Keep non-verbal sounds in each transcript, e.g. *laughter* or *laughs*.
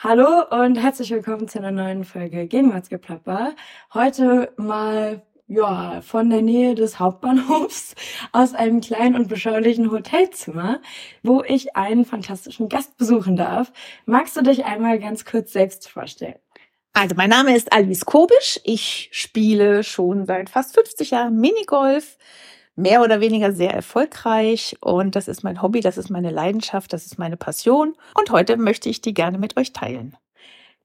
Hallo und herzlich willkommen zu einer neuen Folge Gegenwartsgeplapper. Heute mal ja, von der Nähe des Hauptbahnhofs *laughs* aus einem kleinen und beschaulichen Hotelzimmer, wo ich einen fantastischen Gast besuchen darf. Magst du dich einmal ganz kurz selbst vorstellen? Also mein Name ist Alice Kobisch. Ich spiele schon seit fast 50 Jahren Minigolf, mehr oder weniger sehr erfolgreich und das ist mein Hobby, das ist meine Leidenschaft, das ist meine Passion und heute möchte ich die gerne mit euch teilen.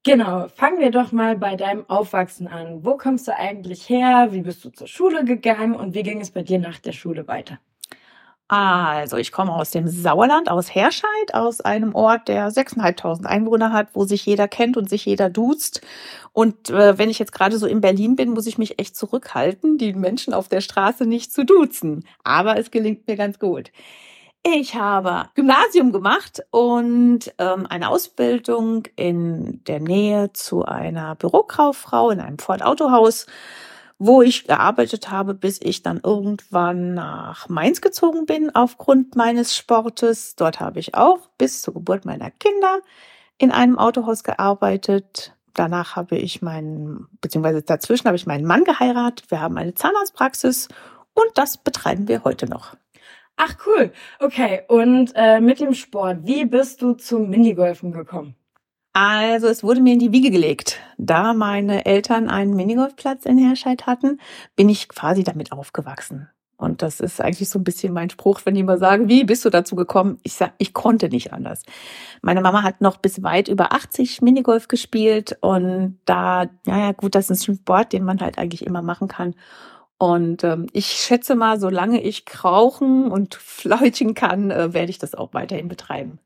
Genau, fangen wir doch mal bei deinem Aufwachsen an. Wo kommst du eigentlich her? Wie bist du zur Schule gegangen und wie ging es bei dir nach der Schule weiter? Also, ich komme aus dem Sauerland, aus Herscheid, aus einem Ort, der 6.500 Einwohner hat, wo sich jeder kennt und sich jeder duzt. Und äh, wenn ich jetzt gerade so in Berlin bin, muss ich mich echt zurückhalten, die Menschen auf der Straße nicht zu duzen. Aber es gelingt mir ganz gut. Ich habe Gymnasium gemacht und ähm, eine Ausbildung in der Nähe zu einer Bürokauffrau in einem Ford Autohaus wo ich gearbeitet habe, bis ich dann irgendwann nach Mainz gezogen bin aufgrund meines Sportes. Dort habe ich auch bis zur Geburt meiner Kinder in einem Autohaus gearbeitet. Danach habe ich meinen, beziehungsweise dazwischen habe ich meinen Mann geheiratet. Wir haben eine Zahnarztpraxis und das betreiben wir heute noch. Ach cool. Okay. Und äh, mit dem Sport, wie bist du zum Minigolfen gekommen? Also es wurde mir in die Wiege gelegt. Da meine Eltern einen Minigolfplatz in Herscheid hatten, bin ich quasi damit aufgewachsen. Und das ist eigentlich so ein bisschen mein Spruch, wenn die mal sagen, wie bist du dazu gekommen? Ich sag, ich konnte nicht anders. Meine Mama hat noch bis weit über 80 Minigolf gespielt und da, ja, ja, gut, das ist ein Sport, den man halt eigentlich immer machen kann. Und ähm, ich schätze mal, solange ich krauchen und *laughs* fleutchen kann, äh, werde ich das auch weiterhin betreiben.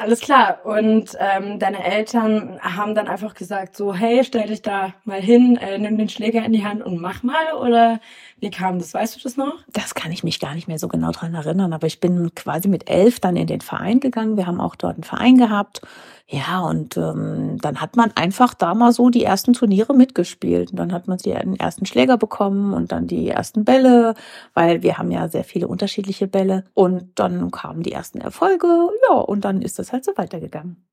Alles klar. Und ähm, deine Eltern haben dann einfach gesagt, so, hey, stell dich da mal hin, äh, nimm den Schläger in die Hand und mach mal. Oder wie kam das? Weißt du das noch? Das kann ich mich gar nicht mehr so genau dran erinnern. Aber ich bin quasi mit elf dann in den Verein gegangen. Wir haben auch dort einen Verein gehabt. Ja, und ähm, dann hat man einfach da mal so die ersten Turniere mitgespielt. Und dann hat man die ersten Schläger bekommen und dann die ersten Bälle, weil wir haben ja sehr viele unterschiedliche Bälle. Und dann kamen die ersten Erfolge. Ja, und dann ist das halt so weitergegangen.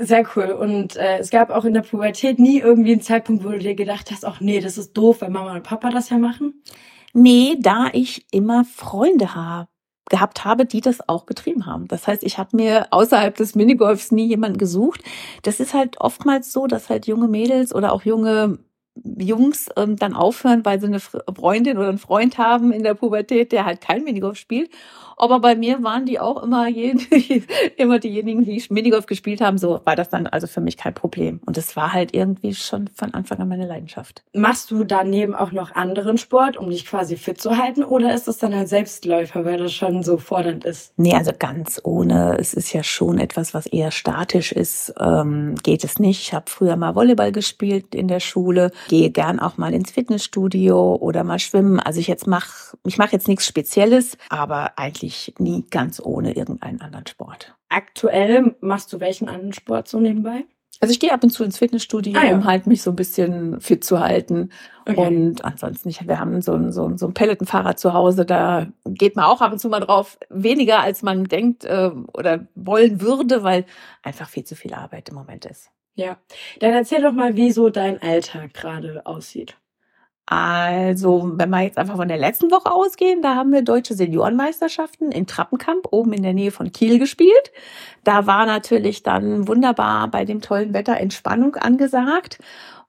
Sehr cool. Und äh, es gab auch in der Pubertät nie irgendwie einen Zeitpunkt, wo du dir gedacht hast, ach nee, das ist doof, weil Mama und Papa das ja machen? Nee, da ich immer Freunde habe gehabt habe, die das auch betrieben haben. Das heißt, ich habe mir außerhalb des Minigolfs nie jemanden gesucht. Das ist halt oftmals so, dass halt junge Mädels oder auch junge Jungs ähm, dann aufhören, weil sie eine Freundin oder einen Freund haben in der Pubertät, der halt kein Minigolf spielt aber bei mir waren die auch immer, jeden, *laughs* immer diejenigen, die Minigolf gespielt haben. So war das dann also für mich kein Problem. Und es war halt irgendwie schon von Anfang an meine Leidenschaft. Machst du daneben auch noch anderen Sport, um dich quasi fit zu halten? Oder ist das dann ein Selbstläufer, weil das schon so fordernd ist? Nee, also ganz ohne. Es ist ja schon etwas, was eher statisch ist. Ähm, geht es nicht. Ich habe früher mal Volleyball gespielt in der Schule. Gehe gern auch mal ins Fitnessstudio oder mal schwimmen. Also ich jetzt mach, ich mache jetzt nichts Spezielles, aber eigentlich ich nie ganz ohne irgendeinen anderen Sport. Aktuell machst du welchen anderen Sport so nebenbei? Also ich gehe ab und zu ins Fitnessstudio, ah, ja. um halt mich so ein bisschen fit zu halten. Okay. Und ansonsten, ich, wir haben so ein, so ein, so ein Pelletenfahrrad zu Hause, da geht man auch ab und zu mal drauf. Weniger als man denkt äh, oder wollen würde, weil einfach viel zu viel Arbeit im Moment ist. Ja, dann erzähl doch mal, wie so dein Alltag gerade aussieht. Also, wenn wir jetzt einfach von der letzten Woche ausgehen, da haben wir deutsche Seniorenmeisterschaften in Trappenkamp oben in der Nähe von Kiel gespielt. Da war natürlich dann wunderbar bei dem tollen Wetter Entspannung angesagt.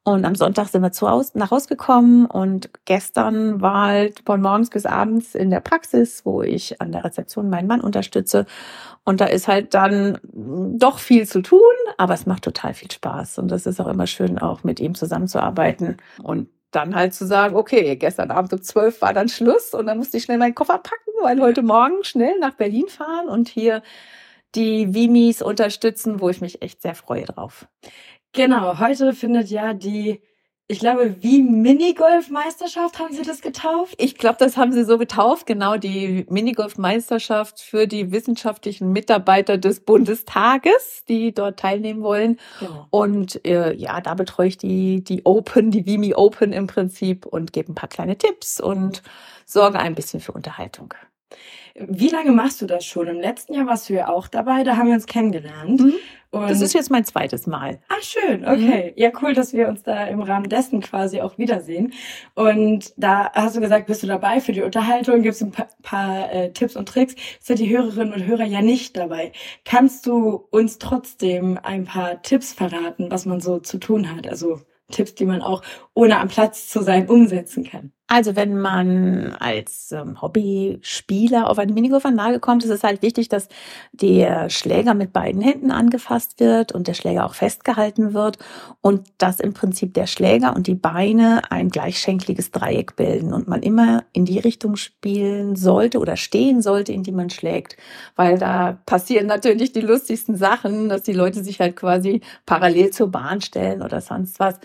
Und am Sonntag sind wir zu Hause, nach Hause gekommen und gestern war halt von morgens bis abends in der Praxis, wo ich an der Rezeption meinen Mann unterstütze. Und da ist halt dann doch viel zu tun, aber es macht total viel Spaß. Und das ist auch immer schön, auch mit ihm zusammenzuarbeiten. Und dann halt zu sagen, okay, gestern Abend um zwölf war dann Schluss und dann musste ich schnell meinen Koffer packen, weil heute Morgen schnell nach Berlin fahren und hier die Vimis unterstützen, wo ich mich echt sehr freue drauf. Genau, heute findet ja die ich glaube, wie Minigolf-Meisterschaft haben sie das getauft? Ich glaube, das haben sie so getauft, genau, die Minigolf-Meisterschaft für die wissenschaftlichen Mitarbeiter des Bundestages, die dort teilnehmen wollen. Genau. Und äh, ja, da betreue ich die, die Open, die Vimi Open im Prinzip und gebe ein paar kleine Tipps und sorge ein bisschen für Unterhaltung. Wie lange machst du das schon? Im letzten Jahr warst du ja auch dabei, da haben wir uns kennengelernt. Mhm. das ist jetzt mein zweites Mal. Ach, schön, okay. Mhm. Ja, cool, dass wir uns da im Rahmen dessen quasi auch wiedersehen. Und da hast du gesagt, bist du dabei für die Unterhaltung, gibst ein paar, paar äh, Tipps und Tricks. Sind die Hörerinnen und Hörer ja nicht dabei. Kannst du uns trotzdem ein paar Tipps verraten, was man so zu tun hat? Also Tipps, die man auch ohne am Platz zu sein umsetzen kann. Also wenn man als ähm, Hobbyspieler auf eine Minigolfanlage kommt, ist es halt wichtig, dass der Schläger mit beiden Händen angefasst wird und der Schläger auch festgehalten wird und dass im Prinzip der Schläger und die Beine ein gleichschenkliges Dreieck bilden und man immer in die Richtung spielen sollte oder stehen sollte, in die man schlägt, weil da passieren natürlich die lustigsten Sachen, dass die Leute sich halt quasi parallel zur Bahn stellen oder sonst was.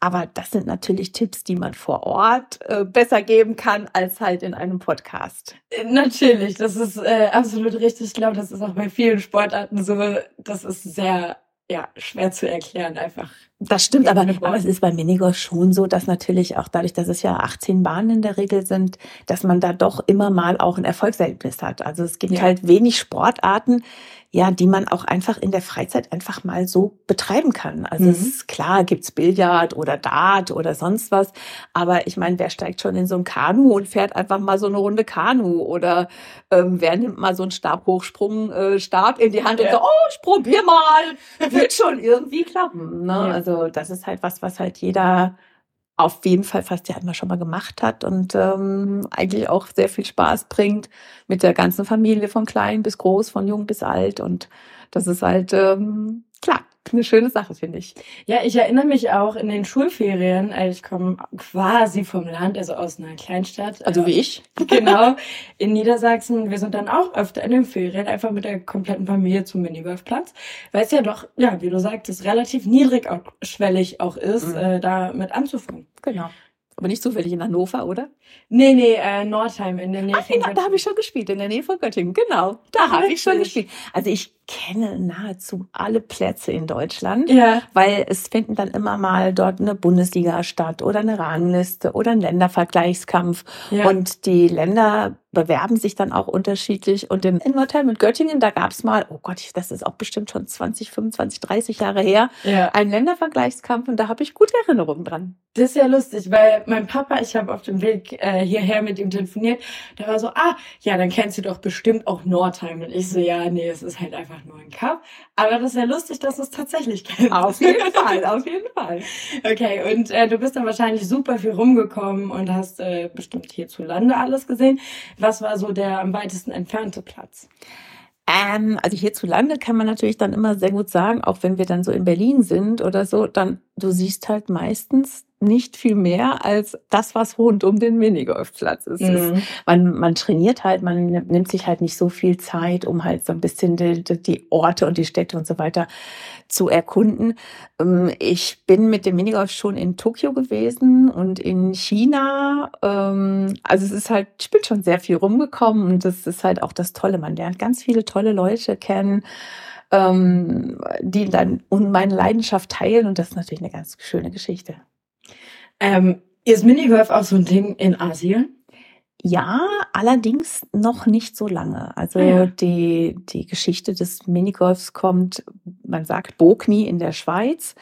Aber das sind natürlich Tipps, die man vor Ort äh, besser geben kann als halt in einem Podcast. Äh, natürlich, das ist äh, absolut richtig. Ich glaube, das ist auch bei vielen Sportarten so. Das ist sehr ja, schwer zu erklären einfach. Das stimmt, aber, aber es ist bei Minigolf schon so, dass natürlich auch dadurch, dass es ja 18 Bahnen in der Regel sind, dass man da doch immer mal auch ein Erfolgserlebnis hat. Also es gibt ja. halt wenig Sportarten, ja, die man auch einfach in der Freizeit einfach mal so betreiben kann. Also mhm. es ist klar, gibt's Billard oder Dart oder sonst was, aber ich meine, wer steigt schon in so ein Kanu und fährt einfach mal so eine Runde Kanu oder ähm, wer nimmt mal so einen Stabhochsprung äh, Stab in die Hand ja. und sagt, oh, ich probier mal, wird schon irgendwie klappen. Ne? Ja. Also das ist halt was, was halt jeder auf jeden Fall fast ja immer schon mal gemacht hat und ähm, eigentlich auch sehr viel Spaß bringt mit der ganzen Familie, von klein bis groß, von jung bis alt. Und das ist halt ähm, klar, eine schöne Sache, finde ich. Ja, ich erinnere mich auch in den Schulferien, also ich komme quasi vom Land, also aus einer Kleinstadt. Also wie ich. *laughs* Genau, in Niedersachsen. Wir sind dann auch öfter in den Ferien einfach mit der kompletten Familie zum Minigolfplatz, weil es ja doch, ja, wie du sagtest, relativ niedrigschwellig auch ist, mhm. äh, da mit anzufangen. Genau. Aber nicht zufällig in Hannover, oder? Nee, nee, äh, Nordheim in der Nähe Ach, von Göttingen. Da habe ich schon gespielt, in der Nähe von Göttingen, genau. Da habe ich schon gespielt. Also ich kenne nahezu alle Plätze in Deutschland, ja. weil es finden dann immer mal dort eine Bundesliga statt oder eine Rangliste oder ein Ländervergleichskampf. Ja. Und die Länder bewerben sich dann auch unterschiedlich. Und in Nordheim und Göttingen, da gab es mal, oh Gott, das ist auch bestimmt schon 20, 25, 30 Jahre her, ja. einen Ländervergleichskampf und da habe ich gute Erinnerungen dran. Das ist ja lustig, weil mein Papa, ich habe auf dem Weg äh, hierher mit ihm telefoniert, der war so, ah, ja, dann kennst du doch bestimmt auch Nordheim. Und ich so, ja, nee, es ist halt einfach nur ein Cup. Aber das ist ja lustig, dass du es tatsächlich kennst. Auf jeden *laughs* Fall, auf jeden Fall. Okay, und äh, du bist dann wahrscheinlich super viel rumgekommen und hast äh, bestimmt hierzulande alles gesehen. Was war so der am weitesten entfernte Platz? Ähm, also hierzulande kann man natürlich dann immer sehr gut sagen, auch wenn wir dann so in Berlin sind oder so, dann du siehst halt meistens nicht viel mehr als das, was rund um den Minigolfplatz ist. Mhm. man, man trainiert halt, man nimmt sich halt nicht so viel Zeit, um halt so ein bisschen die, die Orte und die Städte und so weiter zu erkunden. Ähm, ich bin mit dem Minigolf schon in Tokio gewesen und in China. Ähm, also es ist halt, ich bin schon sehr viel rumgekommen und das ist halt auch das Tolle. Man lernt ganz viele tolle Leute kennen ähm, die dann meine Leidenschaft teilen und das ist natürlich eine ganz schöne Geschichte. Ähm, ist Minigolf auch so ein Ding in Asien? Ja, allerdings noch nicht so lange. Also ah ja. die, die Geschichte des Minigolfs kommt, man sagt Bogni in der Schweiz.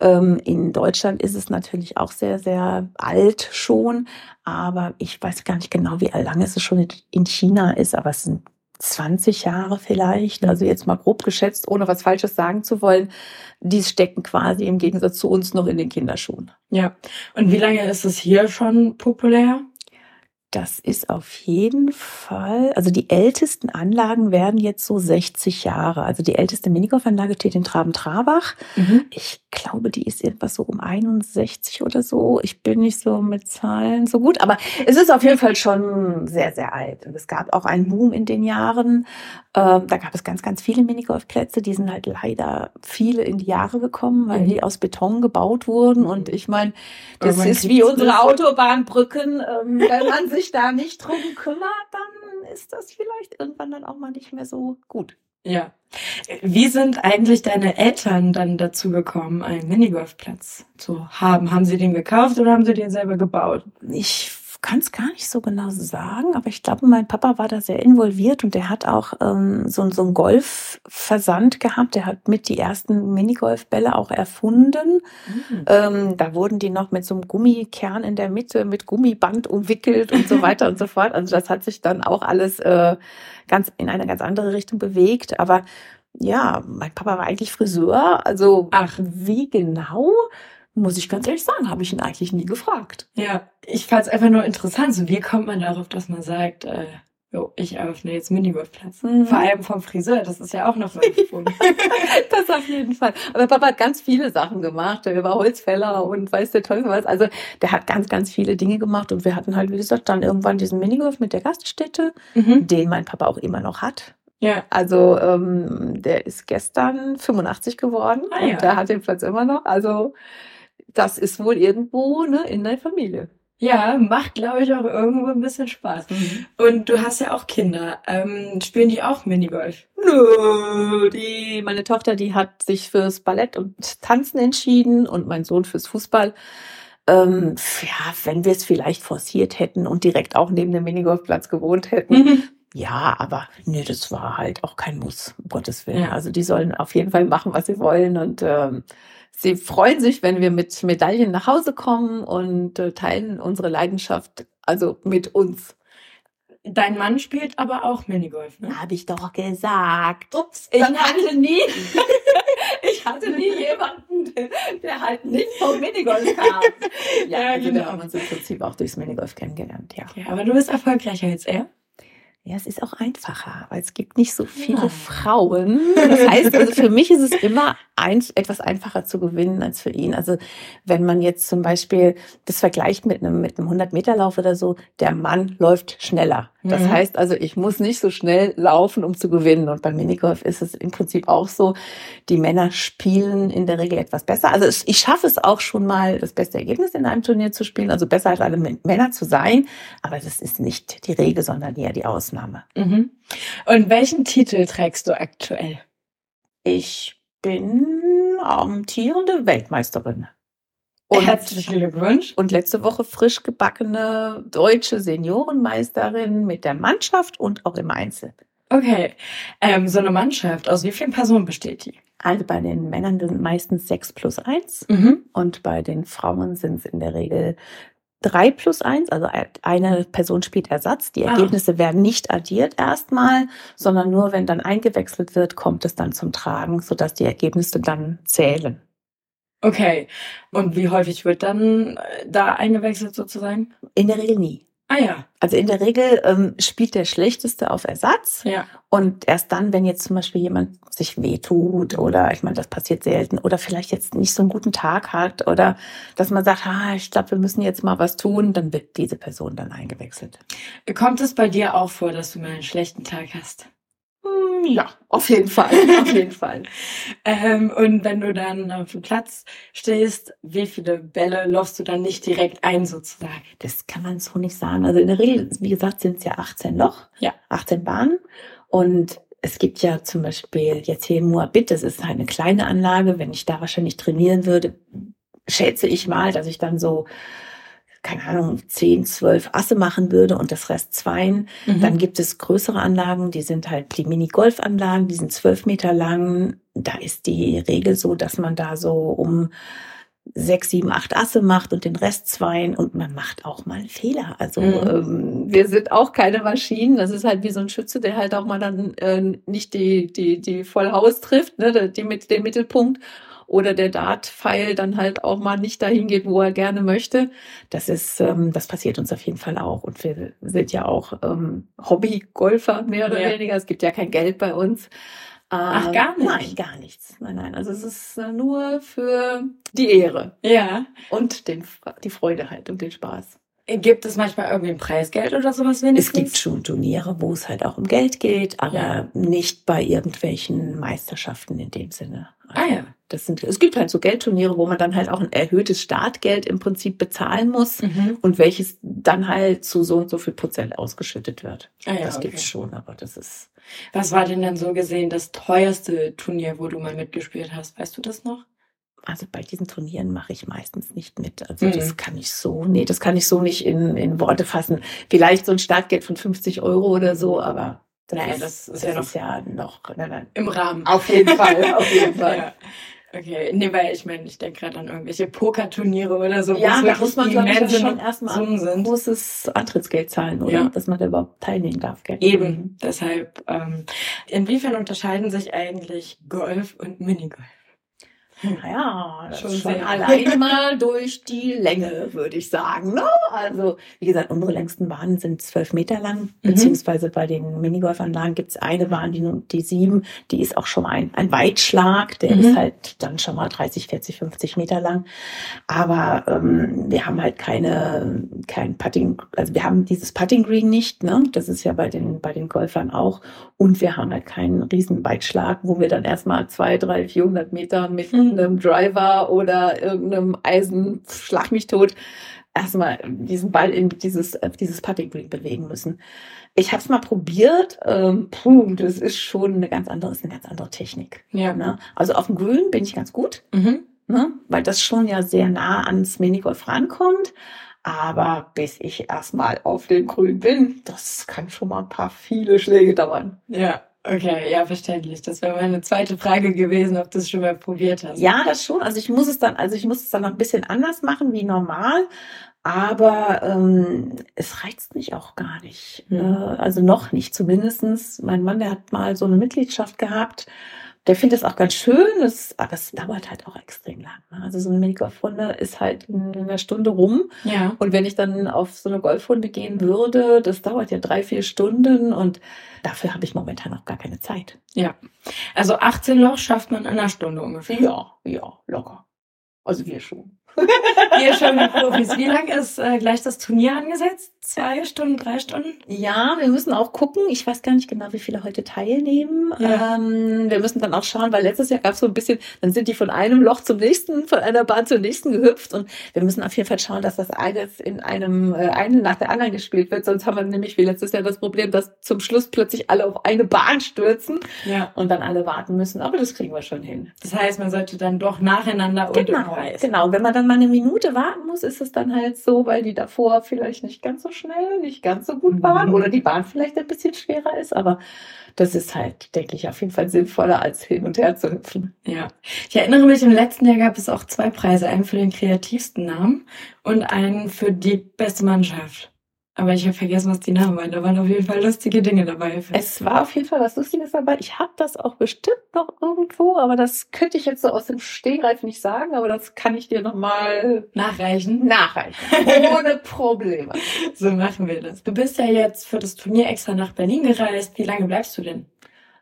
Ähm, in Deutschland ist es natürlich auch sehr, sehr alt schon. Aber ich weiß gar nicht genau, wie lange es schon in China ist. Aber es sind 20 Jahre vielleicht, also jetzt mal grob geschätzt, ohne was Falsches sagen zu wollen, die stecken quasi im Gegensatz zu uns noch in den Kinderschuhen. Ja. Und wie lange ist es hier schon populär? Das ist auf jeden Fall, also die ältesten Anlagen werden jetzt so 60 Jahre. Also die älteste Minigolfanlage steht in Traben-Trabach. Mhm. Ich glaube, die ist etwas so um 61 oder so. Ich bin nicht so mit Zahlen so gut, aber es ist auf jeden Fall schon sehr, sehr alt. Und es gab auch einen Boom in den Jahren. Ähm, da gab es ganz, ganz viele Minigolfplätze. Die sind halt leider viele in die Jahre gekommen, weil mhm. die aus Beton gebaut wurden. Und ich meine, das ist wie unsere Autobahnbrücken. Ähm, wenn man *laughs* sich da nicht drum *laughs* kümmert, dann ist das vielleicht irgendwann dann auch mal nicht mehr so gut. Ja. Wie sind eigentlich deine Eltern dann dazu gekommen, einen Minigolfplatz zu haben? Haben sie den gekauft oder haben sie den selber gebaut? Ich kann es gar nicht so genau sagen, aber ich glaube, mein Papa war da sehr involviert und der hat auch ähm, so, so einen Golfversand gehabt. Der hat mit die ersten Minigolfbälle auch erfunden. Mhm. Ähm, da wurden die noch mit so einem Gummikern in der Mitte mit Gummiband umwickelt und so weiter und so fort. Also das hat sich dann auch alles äh, ganz in eine ganz andere Richtung bewegt. Aber ja, mein Papa war eigentlich Friseur. Also Ach. wie genau? Muss ich ganz ehrlich sagen, habe ich ihn eigentlich nie gefragt. Ja, ich fand es einfach nur interessant. So, wie kommt man darauf, dass man sagt, äh, jo, ich eröffne jetzt Minigolfplatz. Mhm. Vor allem vom Friseur, das ist ja auch noch mal gefunden. *laughs* das auf jeden Fall. Aber Papa hat ganz viele Sachen gemacht. Der war Holzfäller und weiß der Teufel was. Also der hat ganz, ganz viele Dinge gemacht und wir hatten halt, wie gesagt, dann irgendwann diesen Minigolf mit der Gaststätte, mhm. den mein Papa auch immer noch hat. Ja. Also ähm, der ist gestern 85 geworden ah, und ja. der hat den Platz immer noch. Also das ist wohl irgendwo ne, in der Familie. Ja, macht, glaube ich, auch irgendwo ein bisschen Spaß. Mhm. Und du hast ja auch Kinder. Ähm, spielen die auch Minigolf? Nö, die, meine Tochter, die hat sich fürs Ballett und Tanzen entschieden und mein Sohn fürs Fußball. Ähm, ja, wenn wir es vielleicht forciert hätten und direkt auch neben dem Minigolfplatz gewohnt hätten. Mhm. Ja, aber nee, das war halt auch kein Muss, um Gottes Willen. Ja. Also die sollen auf jeden Fall machen, was sie wollen und ähm, Sie freuen sich, wenn wir mit Medaillen nach Hause kommen und äh, teilen unsere Leidenschaft also mit uns. Dein Mann spielt aber auch Minigolf, ne? Habe ich doch gesagt. Ups, ich hatte nie, *laughs* ich hatte nie jemanden, der halt nicht vom Minigolf kam. *laughs* ja, ja also genau. wir haben uns im Prinzip auch durchs Minigolf kennengelernt, ja. ja. Aber du bist erfolgreicher als er? Ja, es ist auch einfacher, weil es gibt nicht so viele ja. Frauen. Das heißt, also für mich ist es immer eins, etwas einfacher zu gewinnen als für ihn. Also wenn man jetzt zum Beispiel das vergleicht mit einem, mit einem 100-Meter-Lauf oder so, der Mann läuft schneller. Das mhm. heißt also, ich muss nicht so schnell laufen, um zu gewinnen. Und beim Minigolf ist es im Prinzip auch so, die Männer spielen in der Regel etwas besser. Also ich schaffe es auch schon mal, das beste Ergebnis in einem Turnier zu spielen, also besser als alle Männer zu sein. Aber das ist nicht die Regel, sondern eher die Ausnahme. Mhm. Und welchen Titel trägst du aktuell? Ich bin amtierende Weltmeisterin. Und, Herzlichen Glückwunsch. Und letzte Woche frisch gebackene deutsche Seniorenmeisterin mit der Mannschaft und auch im Einzel. Okay. Ähm, so eine Mannschaft, aus wie vielen Personen besteht die? Also bei den Männern sind meistens sechs plus eins mhm. und bei den Frauen sind es in der Regel drei plus eins. Also eine Person spielt Ersatz. Die ah. Ergebnisse ah. werden nicht addiert erstmal, sondern nur wenn dann eingewechselt wird, kommt es dann zum Tragen, sodass die Ergebnisse dann zählen. Okay. Und wie häufig wird dann äh, da eingewechselt sozusagen? In der Regel nie. Ah ja. Also in der Regel ähm, spielt der Schlechteste auf Ersatz. Ja. Und erst dann, wenn jetzt zum Beispiel jemand sich wehtut oder ich meine, das passiert selten oder vielleicht jetzt nicht so einen guten Tag hat oder dass man sagt, ah, ich glaube, wir müssen jetzt mal was tun, dann wird diese Person dann eingewechselt. Kommt es bei dir auch vor, dass du mal einen schlechten Tag hast? Ja, auf jeden Fall, auf jeden Fall. *laughs* Ähm, und wenn du dann auf dem Platz stehst, wie viele Bälle läufst du dann nicht direkt ein sozusagen? Das kann man so nicht sagen. Also in der Regel, wie gesagt, sind es ja 18 Loch, ja. 18 Bahnen. Und es gibt ja zum Beispiel jetzt hier in Moabit, das ist eine kleine Anlage. Wenn ich da wahrscheinlich trainieren würde, schätze ich mal, dass ich dann so keine Ahnung, zehn, zwölf Asse machen würde und das Rest zweien. Mhm. Dann gibt es größere Anlagen, die sind halt die Mini-Golf-Anlagen, die sind zwölf Meter lang. Da ist die Regel so, dass man da so um sechs, sieben, acht Asse macht und den Rest zweien und man macht auch mal Fehler. Also mhm. ähm, wir sind auch keine Maschinen. Das ist halt wie so ein Schütze, der halt auch mal dann äh, nicht die, die, die Vollhaus trifft, ne, die mit den Mittelpunkt oder der Dart-Pfeil dann halt auch mal nicht dahin geht, wo er gerne möchte. Das ist, ähm, das passiert uns auf jeden Fall auch. Und wir sind ja auch ähm, Hobby-Golfer mehr oder ja. weniger. Es gibt ja kein Geld bei uns. Ach, gar nicht? Nein, gar nichts. Nein, nein. Also es ist äh, nur für die Ehre. Ja. Und den, die Freude halt und den Spaß. Gibt es manchmal irgendwie ein Preisgeld oder sowas wenigstens? Es gibt schon Turniere, wo es halt auch um Geld geht, aber ja. nicht bei irgendwelchen Meisterschaften in dem Sinne. Also ah ja. Das sind, es gibt halt so Geldturniere, wo man dann halt auch ein erhöhtes Startgeld im Prinzip bezahlen muss mhm. und welches dann halt zu so und so viel Prozent ausgeschüttet wird. Ah ja, das okay. gibt's schon, aber das ist. Was war denn dann so gesehen das teuerste Turnier, wo du mal mitgespielt hast? Weißt du das noch? also bei diesen Turnieren mache ich meistens nicht mit. Also mhm. das kann ich so, nee, das kann ich so nicht in, in Worte fassen. Vielleicht so ein Startgeld von 50 Euro oder so, aber das, naja, das ist, das ja, noch, ist ja noch nein, nein. im Rahmen. Auf jeden Fall, auf jeden *laughs* Fall. ja. Okay, nee, weil ich meine, ich denke gerade an irgendwelche Pokerturniere oder so. Ja, da muss man glaube ich schon erstmal ein großes Antrittsgeld zahlen, oder? Ja. Dass man da überhaupt teilnehmen darf. Gell? Eben, mhm. deshalb. Ähm, inwiefern unterscheiden sich eigentlich Golf und Minigolf? *laughs* Naja, schon, schon allein mal durch die Länge, würde ich sagen. Ne? Also, wie gesagt, unsere längsten Bahnen sind zwölf Meter lang, mhm. beziehungsweise bei den Minigolfanlagen gibt es eine Bahn, die, die sieben, die ist auch schon ein, ein Weitschlag, der mhm. ist halt dann schon mal 30, 40, 50 Meter lang. Aber ähm, wir haben halt keine, kein Putting, also wir haben dieses Putting Green nicht, ne? Das ist ja bei den, bei den Golfern auch. Und wir haben halt keinen riesen Weitschlag, wo wir dann erstmal zwei, drei, 400 Meter mit mhm irgendeinem Driver oder irgendeinem Eisen, schlag mich tot, erstmal diesen Ball in dieses, dieses Putting Green bewegen müssen. Ich habe es mal probiert. Ähm, puh, das ist schon eine ganz andere, ist eine ganz andere Technik. Ja. Ne? Also auf dem Grün bin ich ganz gut, mhm. ne? weil das schon ja sehr nah ans Minigolf rankommt. Aber bis ich erstmal auf dem Grün bin, das kann schon mal ein paar viele Schläge dauern. Ja. Okay, ja, verständlich. Das wäre meine zweite Frage gewesen, ob du es schon mal probiert hast. Ja, das schon. Also ich muss es dann, also ich muss es dann noch ein bisschen anders machen wie normal. Aber ähm, es reizt mich auch gar nicht. Mhm. Äh, also noch nicht zumindestens. Mein Mann, der hat mal so eine Mitgliedschaft gehabt der findet es auch ganz schön, das, aber es dauert halt auch extrem lang. Ne? Also so eine Minigolfrunde ist halt in einer Stunde rum. Ja. Und wenn ich dann auf so eine Golfrunde gehen würde, das dauert ja drei, vier Stunden und dafür habe ich momentan auch gar keine Zeit. Ja. Also 18 Loch schafft man in einer Stunde ungefähr. Ja, ja, locker. Also wir schon. Ihr schon die Profis. Wie lang ist äh, gleich das Turnier angesetzt? Zwei Stunden, drei Stunden? Ja, wir müssen auch gucken. Ich weiß gar nicht genau, wie viele heute teilnehmen. Ja. Ähm, wir müssen dann auch schauen, weil letztes Jahr gab es so ein bisschen, dann sind die von einem Loch zum nächsten, von einer Bahn zur nächsten gehüpft. Und wir müssen auf jeden Fall schauen, dass das alles in einem äh, einen nach der anderen gespielt wird. Sonst haben wir nämlich wie letztes Jahr das Problem, dass zum Schluss plötzlich alle auf eine Bahn stürzen ja. und dann alle warten müssen. Aber das kriegen wir schon hin. Das heißt, man sollte dann doch nacheinander genau, Genau, wenn man dann mal eine Minute warten muss, ist es dann halt so, weil die davor vielleicht nicht ganz so schnell, nicht ganz so gut waren mhm. oder die Bahn vielleicht ein bisschen schwerer ist, aber das ist halt, denke ich, auf jeden Fall sinnvoller, als hin und her zu hüpfen. Ja. Ich erinnere mich, im letzten Jahr gab es auch zwei Preise, einen für den kreativsten Namen und einen für die beste Mannschaft. Aber ich habe vergessen, was die Namen waren. Da waren auf jeden Fall lustige Dinge dabei. Es war auf jeden Fall was Lustiges dabei. Ich habe das auch bestimmt noch irgendwo, aber das könnte ich jetzt so aus dem Stehgreif nicht sagen, aber das kann ich dir nochmal nachreichen. Nachreichen. *laughs* Ohne Probleme. so machen wir das. Du bist ja jetzt für das Turnier extra nach Berlin gereist. Wie lange bleibst du denn?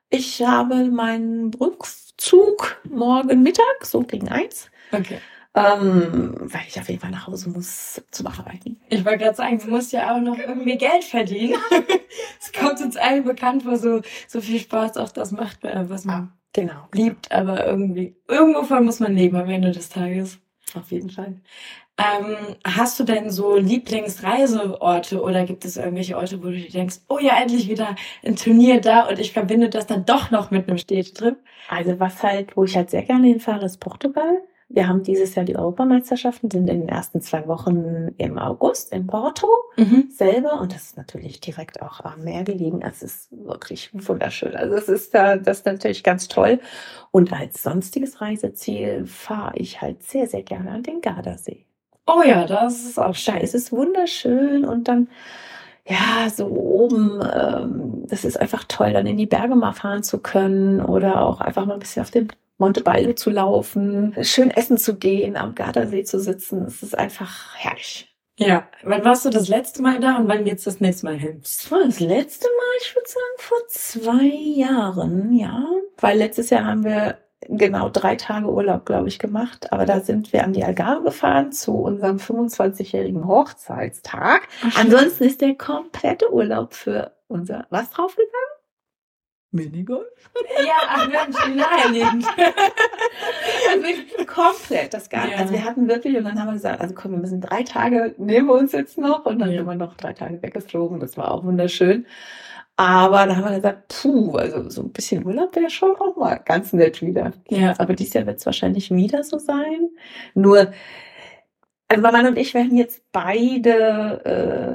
Ich habe meinen Rückzug morgen Mittag, so gegen eins. Okay ähm, weil ich auf jeden Fall nach Hause muss zum Arbeiten. Ich wollte gerade sagen, du musst ja auch noch irgendwie Geld verdienen. *laughs* Es kommt uns allen bekannt vor, so, so viel Spaß auch das macht, äh, was man ah, genau. liebt, aber irgendwie, irgendwovon muss man leben am Ende des Tages. Auf jeden Fall. Ähm, hast du denn so Lieblingsreiseorte oder gibt es irgendwelche Orte, wo du dir denkst, oh ja, endlich wieder ein Turnier da und ich verbinde das dann doch noch mit einem Städtetrip? Also was halt, wo ich halt sehr gerne hinfahre, ist Portugal. Wir haben dieses Jahr die Europameisterschaften, sind in den ersten zwei Wochen im August in Porto mhm. selber und das ist natürlich direkt auch am Meer gelegen. Es ist wirklich wunderschön. Also es ist da, das ist natürlich ganz toll. Und als sonstiges Reiseziel fahre ich halt sehr, sehr gerne an den Gardasee. Oh ja, das ist auch schön. Es ist wunderschön und dann ja, so oben, ähm, das ist einfach toll, dann in die Berge mal fahren zu können oder auch einfach mal ein bisschen auf dem Montebalde zu laufen, schön essen zu gehen, am Gardasee zu sitzen. Es ist einfach herrlich. Ja, wann warst du das letzte Mal da und wann geht's das nächste Mal hin? Das war das letzte Mal, ich würde sagen, vor zwei Jahren, ja. Weil letztes Jahr haben wir genau drei Tage Urlaub, glaube ich, gemacht. Aber da sind wir an die Algarve gefahren zu unserem 25-jährigen Hochzeitstag. Ach, Ansonsten ist der komplette Urlaub für unser was draufgegangen? Minigolf? Ja, ach Mensch, naheliegend. also komplett das Ganze. Ja. Also wir hatten wirklich, und dann haben wir gesagt, also komm, wir müssen drei Tage, nehmen wir uns jetzt noch. Und dann ja. sind wir noch drei Tage weggeflogen. Das war auch wunderschön. Aber da haben wir gesagt, puh, also so ein bisschen Urlaub wäre schon auch mal ganz nett wieder. Ja. Aber dieses Jahr wird es wahrscheinlich wieder so sein. Nur also mein Mann und ich werden jetzt beide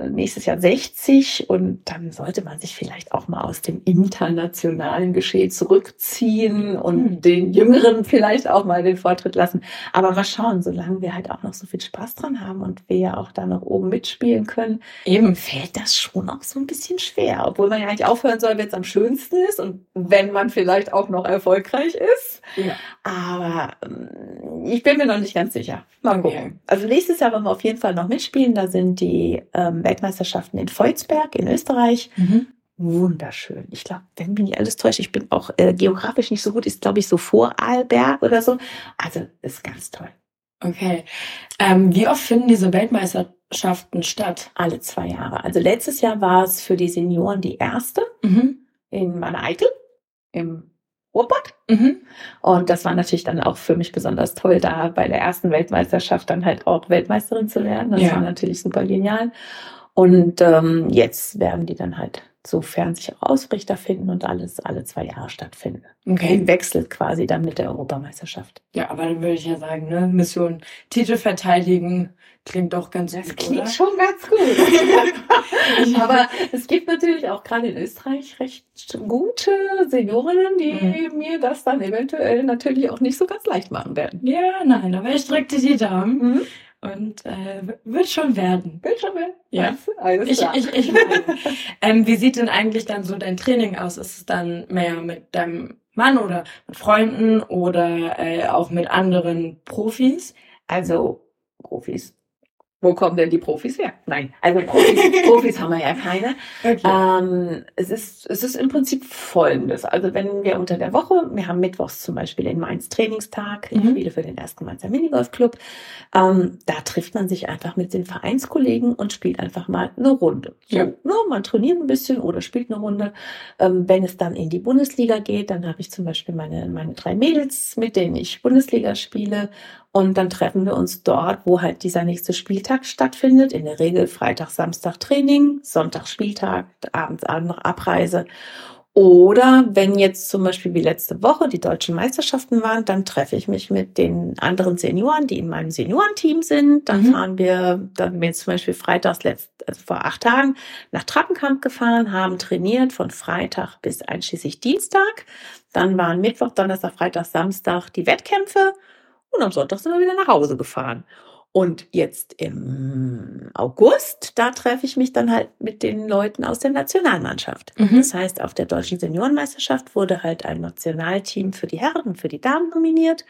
äh, nächstes Jahr 60 und dann sollte man sich vielleicht auch mal aus dem internationalen Geschehen zurückziehen und Hm. den Jüngeren vielleicht auch mal den Vortritt lassen. Aber mal schauen, solange wir halt auch noch so viel Spaß dran haben und wir ja auch da noch oben mitspielen können, Eben. fällt das schon auch so ein bisschen schwer. Obwohl man ja eigentlich aufhören soll, wenn es am schönsten ist und wenn man vielleicht auch noch erfolgreich ist. Ja. Aber ähm, ich bin mir noch nicht ganz sicher. Mal Okay. gucken. Also nächstes Jahr wollen wir auf jeden Fall noch mitspielen. Da sind die ähm, Weltmeisterschaften in Volzberg in Österreich. Mhm. Wunderschön. Ich glaube, wenn mich nicht alles täuscht, ich bin auch äh, geografisch nicht so gut, ist glaube ich so vor Arlberg oder so. Also ist ganz toll. Okay. Ähm, wie oft finden diese Weltmeisterschaften statt? Alle zwei Jahre. Also letztes Jahr war es für die Senioren die erste Mhm. in meiner Eitel im Ruhrpott. Mhm. Und das war natürlich dann auch für mich besonders toll, da bei der ersten Weltmeisterschaft dann halt auch Weltmeisterin zu werden. Das Ja. war natürlich super genial. Und ähm, jetzt werden die dann halt, sofern sich auch Ausrichter finden und alles alle zwei Jahre stattfinden. Okay. Im Wechsel quasi dann mit der Europameisterschaft. Ja, aber dann würde ich ja sagen, ne, Mission Titel verteidigen klingt doch ganz Das gut, klingt oder? schon ganz gut. *laughs* Aber es gibt natürlich auch gerade in Österreich recht gute Seniorinnen, die mir das dann eventuell natürlich auch nicht so ganz leicht machen werden. Ja, nein, aber ich drücke dir die Daumen Mhm. Und äh, wird schon werden. Will schon mal. Ja. Alles Ich, klar. ich, ich meine, *laughs* ähm, wie sieht denn eigentlich dann so dein Training aus? Ist es dann mehr mit deinem Mann oder mit Freunden oder äh, auch mit anderen Profis? Also Profis. Wo kommen denn die Profis her? Nein, also Profis, *laughs* Profis haben wir ja keine. Okay. Ähm, es, ist, es ist im Prinzip folgendes. Also wenn wir unter der Woche, wir haben mittwochs zum Beispiel in Mainz Trainingstag, ich Mhm. spiele für den ersten Mainzer Minigolfclub, ähm, da trifft man sich einfach mit den Vereinskollegen und spielt einfach mal eine Runde. So, Ja. ne, man trainiert ein bisschen oder spielt eine Runde. Ähm, wenn es dann in die Bundesliga geht, dann habe ich zum Beispiel meine, meine drei Mädels, mit denen ich Bundesliga spiele. Und dann treffen wir uns dort, wo halt dieser nächste Spieltag stattfindet. In der Regel Freitag, Samstag Training, Sonntag Spieltag, abends noch Abreise. Oder wenn jetzt zum Beispiel wie letzte Woche die deutschen Meisterschaften waren, dann treffe ich mich mit den anderen Senioren, die in meinem Seniorenteam sind. Dann Mhm. fahren wir, dann sind wir jetzt zum Beispiel freitags, letzt, also vor acht Tagen, nach Trappenkamp gefahren, haben trainiert von Freitag bis einschließlich Dienstag. Dann waren Mittwoch, Donnerstag, Freitag, Samstag die Wettkämpfe und am Sonntag sind wir wieder nach Hause gefahren. Und jetzt im August, da treffe ich mich dann halt mit den Leuten aus der Nationalmannschaft. Mhm. Das heißt, auf der deutschen Seniorenmeisterschaft wurde halt ein Nationalteam für die Herren und für die Damen nominiert.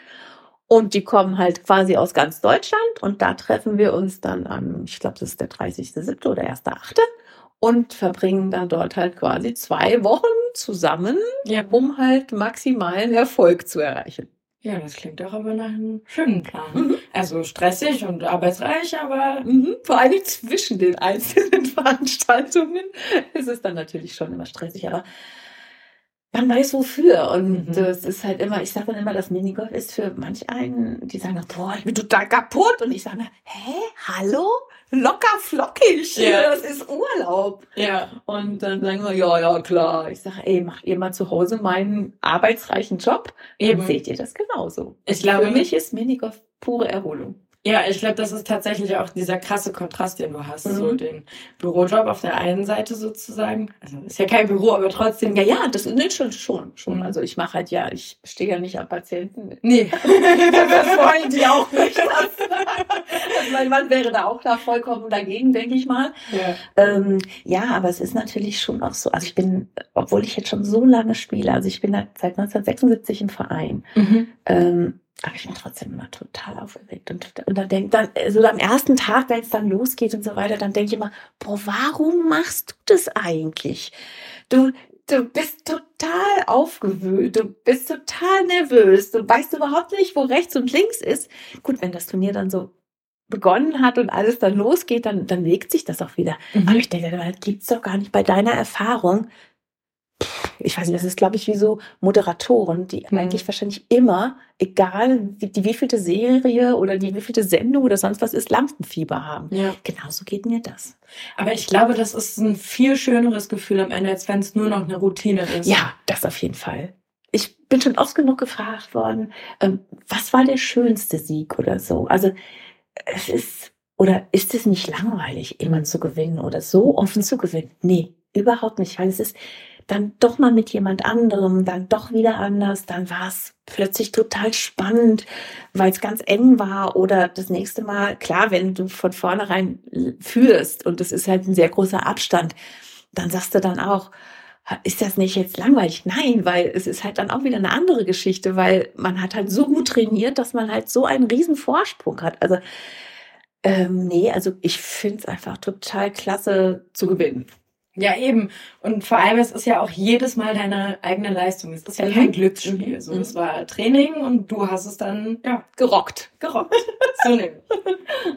Und die kommen halt quasi aus ganz Deutschland. Und da treffen wir uns dann am, ich glaube, das ist der 30.07. oder 1.08. Und verbringen dann dort halt quasi zwei Wochen zusammen, Ja. um halt maximalen Erfolg zu erreichen. Ja, das klingt doch aber nach einem schönen Plan. Mhm. Also stressig und arbeitsreich, aber Mhm. Vor allem zwischen den einzelnen *laughs* Veranstaltungen ist es dann natürlich schon immer stressig, aber man weiß wofür. Und Mhm. das ist halt immer, ich sage dann immer, das Minigolf ist für manch einen, die sagen, boah, ich bin total kaputt. Und ich sage, hä, hallo? Locker flockig. Ja. Das ist Urlaub. ja. Und dann sagen wir, ja, ja, klar. Ich sage, ey, macht ihr mal zu Hause meinen arbeitsreichen Job? Eben. Dann seht ihr das genauso. Ich glaube- für mich ist Minigolf pure Erholung. Ja, ich glaube, das ist tatsächlich auch dieser krasse Kontrast, den du hast. Mhm. So den Bürojob auf der einen Seite sozusagen. Also ist ja kein Büro, aber trotzdem. Ja, ja, das nee, schon, schon, schon. Mhm. Also ich mache halt ja, ich stehe ja nicht am Patienten. Nee. *laughs* das wollen die auch nicht. *laughs* also mein Mann wäre da auch da vollkommen dagegen, denke ich mal. ja. Ähm, ja, aber es ist natürlich schon auch so. Also ich bin, obwohl ich jetzt schon so lange spiele, also ich bin seit 1976 im Verein. Mhm. Ähm, aber ich bin trotzdem immer total aufgeregt. Und, und dann denkt dann, so am ersten Tag, wenn es dann losgeht und so weiter, dann denke ich immer, boah, warum machst du das eigentlich? Du, du bist total aufgewühlt, du bist total nervös, du weißt überhaupt nicht, wo rechts und links ist. Gut, wenn das Turnier dann so begonnen hat und alles dann losgeht, dann, dann legt sich das auch wieder. Aber Mhm. ich denke, das gibt's doch gar nicht bei deiner Erfahrung. Ich weiß nicht, das ist, glaube ich, wie so Moderatoren, die mhm. eigentlich wahrscheinlich immer, egal die, die wievielte Serie oder die wievielte Sendung oder sonst was ist, Lampenfieber haben. Ja. Genauso geht mir das. Aber ich glaube, das ist ein viel schöneres Gefühl am Ende, als wenn es nur noch eine Routine ist. Ja, das auf jeden Fall. Ich bin schon oft genug gefragt worden, ähm, was war der schönste Sieg oder so? Also es ist, oder ist es nicht langweilig, immer zu gewinnen oder so offen zu gewinnen? Nee, überhaupt nicht, weil es ist dann doch mal mit jemand anderem, dann doch wieder anders, dann war es plötzlich total spannend, weil es ganz eng war oder das nächste Mal, klar, wenn du von vornherein führst und es ist halt ein sehr großer Abstand, dann sagst du dann auch, ist das nicht jetzt langweilig? Nein, weil es ist halt dann auch wieder eine andere Geschichte, weil man hat halt so gut trainiert, dass man halt so einen riesen Vorsprung hat. Also ähm, nee, also ich finde es einfach total klasse zu gewinnen. Ja, eben. Und vor allem, es ist ja auch jedes Mal deine eigene Leistung. Es ist ja kein mhm. Glücksspiel. So, mhm. es war Training und du hast es dann ja, gerockt. Gerockt. so. *laughs*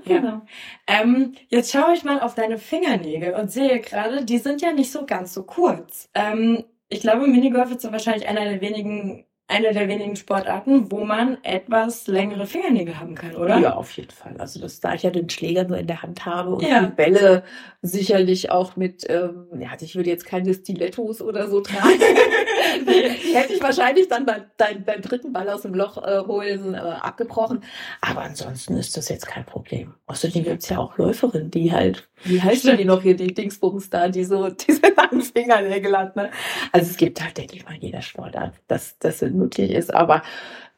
Ja. Genau. Ähm, jetzt schaue ich mal auf deine Fingernägel und sehe gerade, die sind ja nicht so ganz so kurz. Ähm, ich glaube, Minigolf ist so wahrscheinlich einer der wenigen eine der wenigen Sportarten, wo man etwas längere Fingernägel haben kann, oder? Ja, auf jeden Fall. Also das, da ich ja den Schläger nur in der Hand habe und ja. die Bälle sicherlich auch mit, ähm, ja, ich würde jetzt keine Stilettos oder so tragen. *laughs* Hätte ich wahrscheinlich dann beim, beim, beim dritten Ball aus dem Loch äh, holen äh, abgebrochen. Aber ansonsten ist das jetzt kein Problem. Außerdem gibt es ja auch Läuferinnen, die halt, wie heißt denn die noch hier, die Dingsbums da, die so *laughs* diese langen Fingernägel hat. Ne? Also es gibt halt, denke ich mal, jeder Sportart, dass das möglich ist. Aber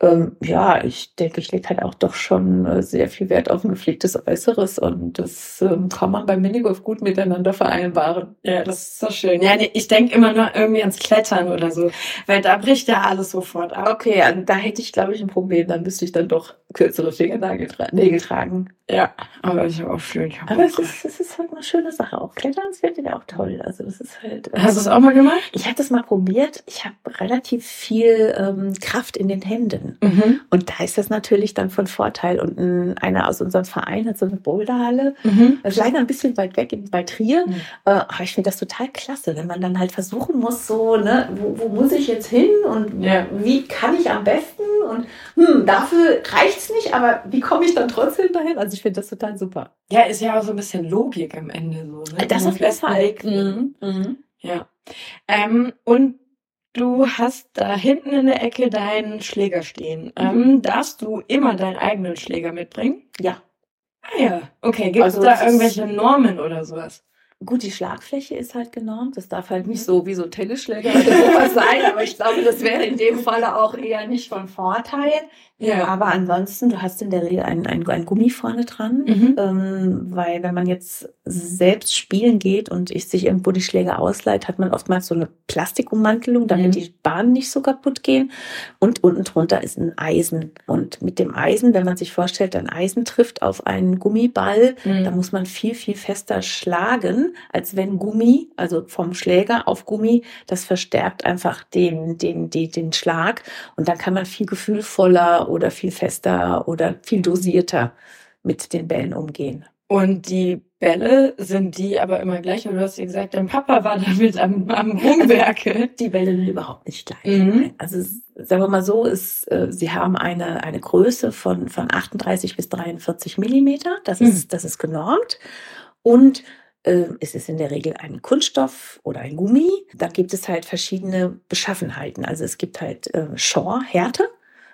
ähm, ja, ich denke, ich lege halt auch doch schon äh, sehr viel Wert auf ein gepflegtes Äußeres und das ähm, kann man beim Minigolf gut miteinander vereinbaren. Ja, das ist so schön. Ja, nee, ich denke immer nur irgendwie ans Klettern oder so, weil da bricht ja alles sofort ab. Okay, also da hätte ich, glaube ich, ein Problem. Dann müsste ich dann doch kürzere Fingernägel tra tragen. Ja, aber ich habe auch schön. Hab aber es ist, es ist halt eine schöne Sache. Auch Klettern, finde ich auch toll. Also das ist halt. Ähm, Hast du es auch mal gemacht? Ich habe das mal probiert. Ich habe relativ viel ähm, Kraft in den Händen. Mhm. Und da ist das natürlich dann von Vorteil. Und ein, einer aus unserem Verein hat so eine Boulderhalle, mhm. ist leider ein bisschen weit weg in, bei Trier. Mhm. Äh, aber ich finde das total klasse, wenn man dann halt versuchen muss, so, ne, wo, wo muss ich jetzt hin und ja. wie kann ich am besten? Und hm, dafür reicht's nicht, aber wie komme ich dann trotzdem dahin? Also ich finde das total super. Ja, ist ja auch so ein bisschen Logik am Ende so. Ne? Das auf jeden Fall. Mhm. Mhm. Ja. Ähm, und Du hast da hinten in der Ecke deinen Schläger stehen. Mhm. Ähm, darfst du immer deinen eigenen Schläger mitbringen? Ja. Ah ja, okay. Gibt es also, da irgendwelche Normen oder sowas? Gut, die Schlagfläche ist halt genormt. Das darf halt nicht so wie so Tennisschläger oder sowas *laughs* sein, aber ich glaube, das wäre in dem Falle auch eher nicht von Vorteil. Ja. Aber ansonsten, du hast in der Regel ein, ein, ein Gummi vorne dran, mhm. ähm, weil wenn man jetzt selbst spielen geht und ich sich irgendwo die Schläge ausleiht, hat man oftmals so eine Plastikummantelung, damit mhm. die Bahnen nicht so kaputt gehen. Und unten drunter ist ein Eisen. Und mit dem Eisen, wenn man sich vorstellt, ein Eisen trifft auf einen Gummiball, mhm. da muss man viel, viel fester schlagen, als wenn Gummi, also vom Schläger auf Gummi, das verstärkt einfach den, den, den, den Schlag. Und dann kann man viel gefühlvoller oder viel fester oder viel dosierter mit den Bällen umgehen. Und die Bälle sind die aber immer gleich. Und du hast ja gesagt, dein Papa war damit am, am Rumwerke. *laughs* Die Bälle sind überhaupt nicht gleich. Mhm. Also sagen wir mal so, ist, äh, sie haben eine, eine Größe von, von 38 bis 43 Millimeter. Das mhm. ist, das ist genormt. Und es ist in der Regel ein Kunststoff oder ein Gummi. Da gibt es halt verschiedene Beschaffenheiten. Also es gibt halt äh, Shore, Härte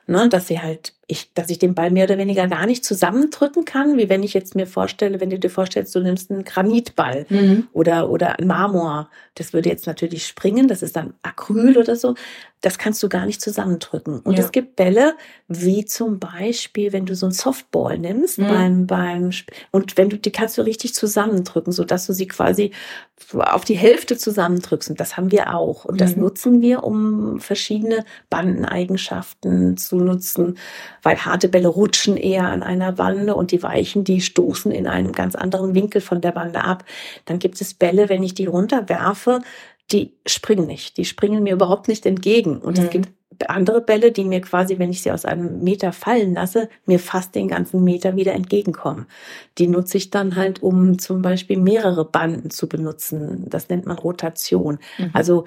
ne, dass sie halt, ich, dass ich den Ball mehr oder weniger gar nicht zusammendrücken kann, wie wenn ich jetzt mir vorstelle, wenn du dir vorstellst, du nimmst einen Granitball mhm. oder, oder ein Marmor. Das würde jetzt natürlich springen, das ist dann Acryl oder so. Das kannst du gar nicht zusammendrücken. Und ja. es gibt Bälle, wie zum Beispiel, wenn du so ein Softball nimmst mhm. beim, beim, und wenn du, die kannst du richtig zusammendrücken, so dass du sie quasi auf die Hälfte zusammendrückst. Und das haben wir auch. Und das mhm. nutzen wir, um verschiedene Bandeneigenschaften zu nutzen, weil harte Bälle rutschen eher an einer Bande und die weichen, die stoßen in einem ganz anderen Winkel von der Bande ab. Dann gibt es Bälle, wenn ich die runterwerfe, die springen nicht. Die springen mir überhaupt nicht entgegen. Und mhm. es gibt andere Bälle, die mir quasi, wenn ich sie aus einem Meter fallen lasse, mir fast den ganzen Meter wieder entgegenkommen. Die nutze ich dann halt, um zum Beispiel mehrere Banden zu benutzen. Das nennt man Rotation. Mhm. Also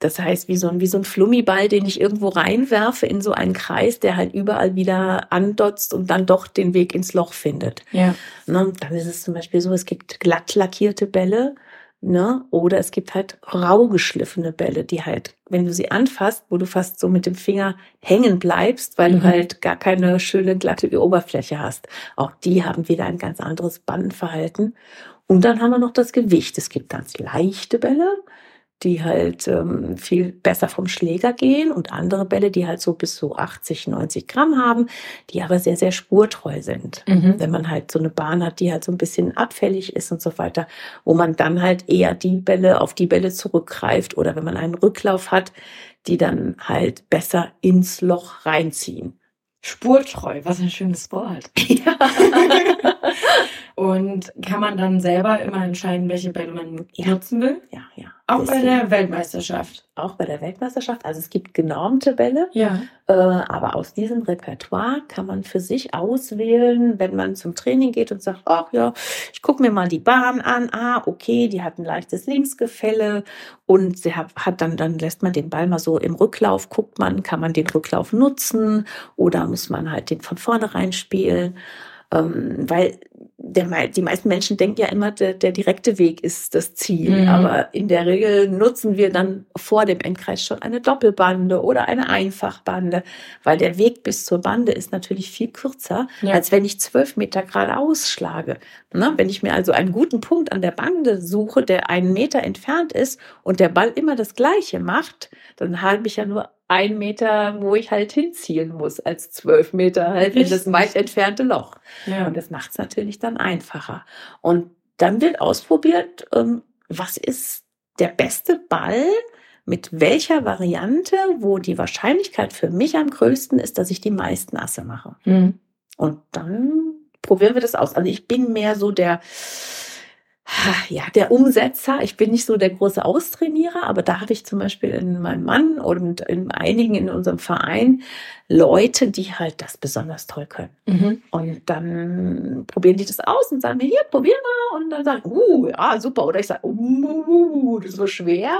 Das heißt, wie so ein, wie so ein Flummiball, den ich irgendwo reinwerfe in so einen Kreis, der halt überall wieder andotzt und dann doch den Weg ins Loch findet. Ja. Ne? Dann ist es zum Beispiel so, es gibt glatt lackierte Bälle, ne? Oder es gibt halt rau geschliffene Bälle, die halt, wenn du sie anfasst, wo du fast so mit dem Finger hängen bleibst, weil Mhm. du halt gar keine schöne glatte Oberfläche hast. Auch die haben wieder ein ganz anderes Bandenverhalten. Und dann haben wir noch das Gewicht. Es gibt ganz leichte Bälle, die halt ähm, viel besser vom Schläger gehen und andere Bälle, die halt so bis zu 80, 90 Gramm haben, die aber sehr, sehr spurtreu sind. Mhm. Wenn man halt so eine Bahn hat, die halt so ein bisschen abfällig ist und so weiter, wo man dann halt eher die Bälle auf die Bälle zurückgreift oder wenn man einen Rücklauf hat, die dann halt besser ins Loch reinziehen. Spurtreu, was ein schönes Wort. *laughs* *laughs* Ja. Und kann man dann selber immer entscheiden, welche Bälle man Ja. nutzen will? ja, ja. Auch bei der Weltmeisterschaft. auch bei der Weltmeisterschaft. Also es gibt genormte Bälle, Ja. äh, aber aus diesem Repertoire kann man für sich auswählen, wenn man zum Training geht und sagt, ach ja, ich gucke mir mal die Bahn an. Ah, okay, die hat ein leichtes Linksgefälle und sie hat, hat dann, dann lässt man den Ball mal so im Rücklauf, guckt man, kann man den Rücklauf nutzen oder muss man halt den von vorne reinspielen. Ähm, weil der, die meisten Menschen denken ja immer, der, der direkte Weg ist das Ziel. Mhm. Aber in der Regel nutzen wir dann vor dem Endkreis schon eine Doppelbande oder eine Einfachbande, weil der Weg bis zur Bande ist natürlich viel kürzer, Ja. als wenn ich zwölf Meter geradeaus schlage. Ne? Wenn ich mir also einen guten Punkt an der Bande suche, der einen Meter entfernt ist und der Ball immer das Gleiche macht, dann habe ich ja nur einen Meter, wo ich halt hinzielen muss, als zwölf Meter halt in das weit entfernte Loch. Ja. Und das macht es natürlich dann einfacher. Und dann wird ausprobiert, ähm, was ist der beste Ball mit welcher Variante, wo die Wahrscheinlichkeit für mich am größten ist, dass ich die meisten Asse mache. Mhm. Und dann probieren wir das aus. Also ich bin mehr so der, ja, der Umsetzer. Ich bin nicht so der große Austrainierer, aber da habe ich zum Beispiel in meinem Mann und in einigen in unserem Verein Leute, die halt das besonders toll können. Mhm. Und dann probieren die das aus und sagen mir, hier, probier mal. Und dann sagen, uh, ja, super. Oder ich sage, uh, das ist so schwer.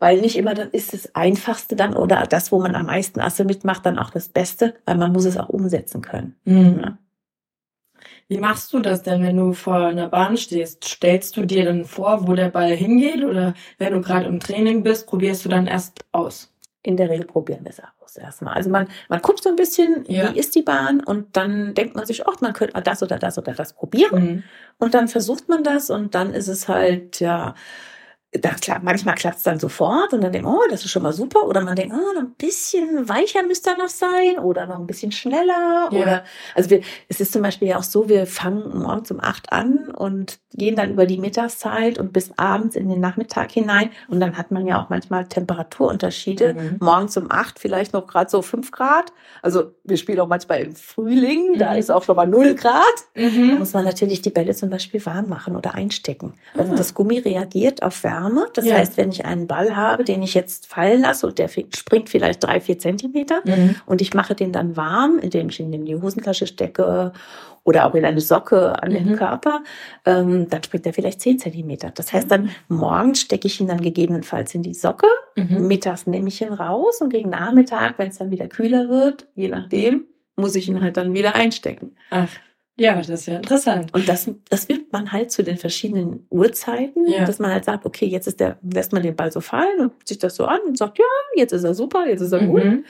Weil nicht immer das ist das Einfachste dann oder das, wo man am meisten Asse mitmacht, dann auch das Beste, weil man muss es auch umsetzen können. Mhm. Ja. Wie machst du das denn, wenn du vor einer Bahn stehst? Stellst du dir dann vor, wo der Ball hingeht? Oder wenn du gerade im Training bist, probierst du dann erst aus? In der Regel probieren wir es aus erstmal. Also man, man guckt so ein bisschen, Ja. wie ist die Bahn und dann denkt man sich, ach, man könnte das oder das oder das probieren. Mhm. Und dann versucht man das und dann ist es halt, ja, da, klar, manchmal klappt es dann sofort und dann denkt man, oh, das ist schon mal super. Oder man denkt, oh, ein bisschen weicher müsste er noch sein oder noch ein bisschen schneller. Ja. Oder also wir, es ist zum Beispiel ja auch so, wir fangen morgens um acht an und gehen dann über die Mittagszeit und bis abends in den Nachmittag hinein. Und dann hat man ja auch manchmal Temperaturunterschiede. Mhm. Morgens um acht vielleicht noch gerade so fünf Grad. Also wir spielen auch manchmal im Frühling, da Mhm. ist auch schon mal null Grad. Da Mhm. muss man natürlich die Bälle zum Beispiel warm machen oder einstecken. Also Ah. das Gummi reagiert auf Wärme. Das Ja. heißt, wenn ich einen Ball habe, den ich jetzt fallen lasse und der springt vielleicht drei, vier Zentimeter Mhm. und ich mache den dann warm, indem ich ihn in die Hosentasche stecke oder auch in eine Socke an den Mhm. Körper, ähm, dann springt er vielleicht zehn Zentimeter. Das heißt, dann morgens stecke ich ihn dann gegebenenfalls in die Socke Mhm. Mittags nehme ich ihn raus und gegen Nachmittag, wenn es dann wieder kühler wird, je nachdem, muss ich ihn halt dann wieder einstecken. Ach, ja, das ist ja interessant. Und das, das übt man halt zu den verschiedenen Uhrzeiten, Ja. dass man halt sagt, okay, jetzt ist der, lässt man den Ball so fallen und guckt sich das so an und sagt, ja, jetzt ist er super, jetzt ist er gut, Mhm.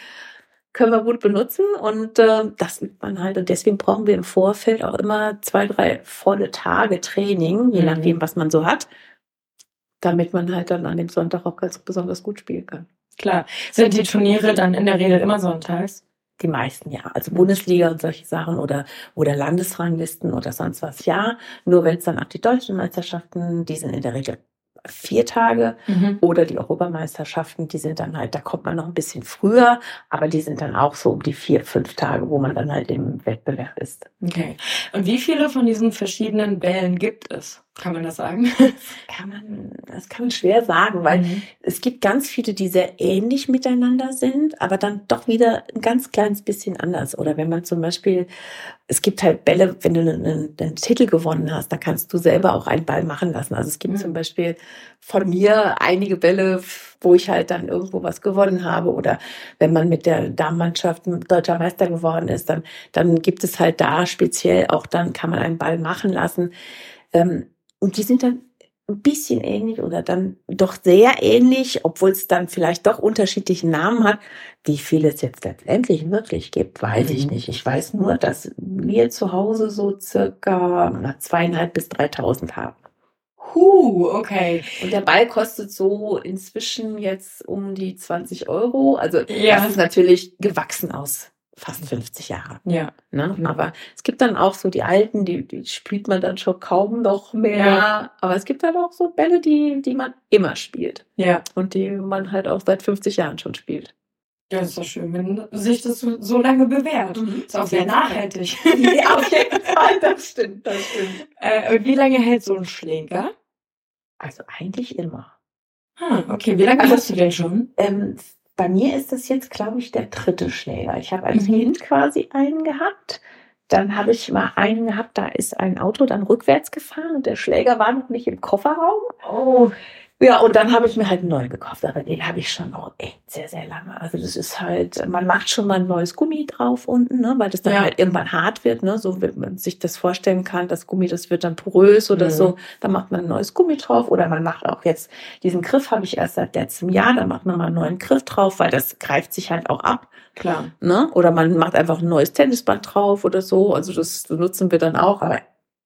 können wir gut benutzen und äh, das übt man halt und deswegen brauchen wir im Vorfeld auch immer zwei, drei volle Tage Training, je Mhm. nachdem, was man so hat, damit man halt dann an dem Sonntag auch ganz besonders gut spielen kann. Klar. Sind die Turniere dann in der Regel immer sonntags? Die meisten ja. Also Bundesliga und solche Sachen oder, oder Landesranglisten oder sonst was, ja. Nur wenn es dann auch die deutschen Meisterschaften, die sind in der Regel vier Tage Mhm. oder die Europameisterschaften, die sind dann halt, da kommt man noch ein bisschen früher, aber die sind dann auch so um die vier, fünf Tage, wo man dann halt im Wettbewerb ist. Okay. Und wie viele von diesen verschiedenen Bällen gibt es? Kann man das sagen? *laughs* Kann man, das kann man schwer sagen, weil Mhm. es gibt ganz viele, die sehr ähnlich miteinander sind, aber dann doch wieder ein ganz kleines bisschen anders. Oder wenn man zum Beispiel, es gibt halt Bälle, wenn du einen, einen, einen Titel gewonnen hast, da kannst du selber auch einen Ball machen lassen. Also es gibt Mhm. zum Beispiel von mir einige Bälle, wo ich halt dann irgendwo was gewonnen habe. Oder wenn man mit der Damenmannschaft deutscher Meister geworden ist, dann, dann gibt es halt da speziell auch dann kann man einen Ball machen lassen. Ähm, und die sind dann ein bisschen ähnlich oder dann doch sehr ähnlich, obwohl es dann vielleicht doch unterschiedliche Namen hat. Wie viel es jetzt letztendlich wirklich gibt, weiß ich Mhm. nicht. Ich weiß nur, dass wir zu Hause so circa zweieinhalb bis 3000 haben. Huh, okay. Und der Ball kostet so inzwischen jetzt um die 20 Euro. Also Ja. das ist natürlich gewachsen aus fast 50 Jahren. Ja. Ne? Aber es gibt dann auch so die alten, die, die spielt man dann schon kaum noch mehr. Ja. Aber es gibt dann auch so Bälle, die, die man immer spielt. Ja. Und die man halt auch seit 50 Jahren schon spielt. Ja, ist doch schön, wenn sich das so, lange bewährt. Ist auch sehr nachhaltig. *laughs* ja, auf jeden Fall, das stimmt, das stimmt. äh, und wie lange hält so ein Schläger? Also eigentlich immer. Ah, okay. Wie lange Also- hast du denn schon? Ähm, bei mir ist das jetzt, glaube ich, der dritte Schläger. Ich habe als Mhm. Kind quasi einen gehabt. Dann habe ich mal einen gehabt, da ist ein Auto dann rückwärts gefahren und der Schläger war noch nicht im Kofferraum. Oh. Ja, und dann habe ich mir halt einen neuen gekauft, aber den habe ich schon auch echt sehr, sehr lange. Also das ist halt, man macht schon mal ein neues Gummi drauf unten, ne, weil das dann Ja. halt irgendwann hart wird, ne, so wie man sich das vorstellen kann, das Gummi, das wird dann porös oder Mhm. so. Dann macht man ein neues Gummi drauf oder man macht auch jetzt diesen Griff habe ich erst seit letztem Jahr, dann macht man mal einen neuen Griff drauf, weil das greift sich halt auch ab. Klar. Ne? Oder man macht einfach ein neues Tennisband drauf oder so. Also das nutzen wir dann auch. Aber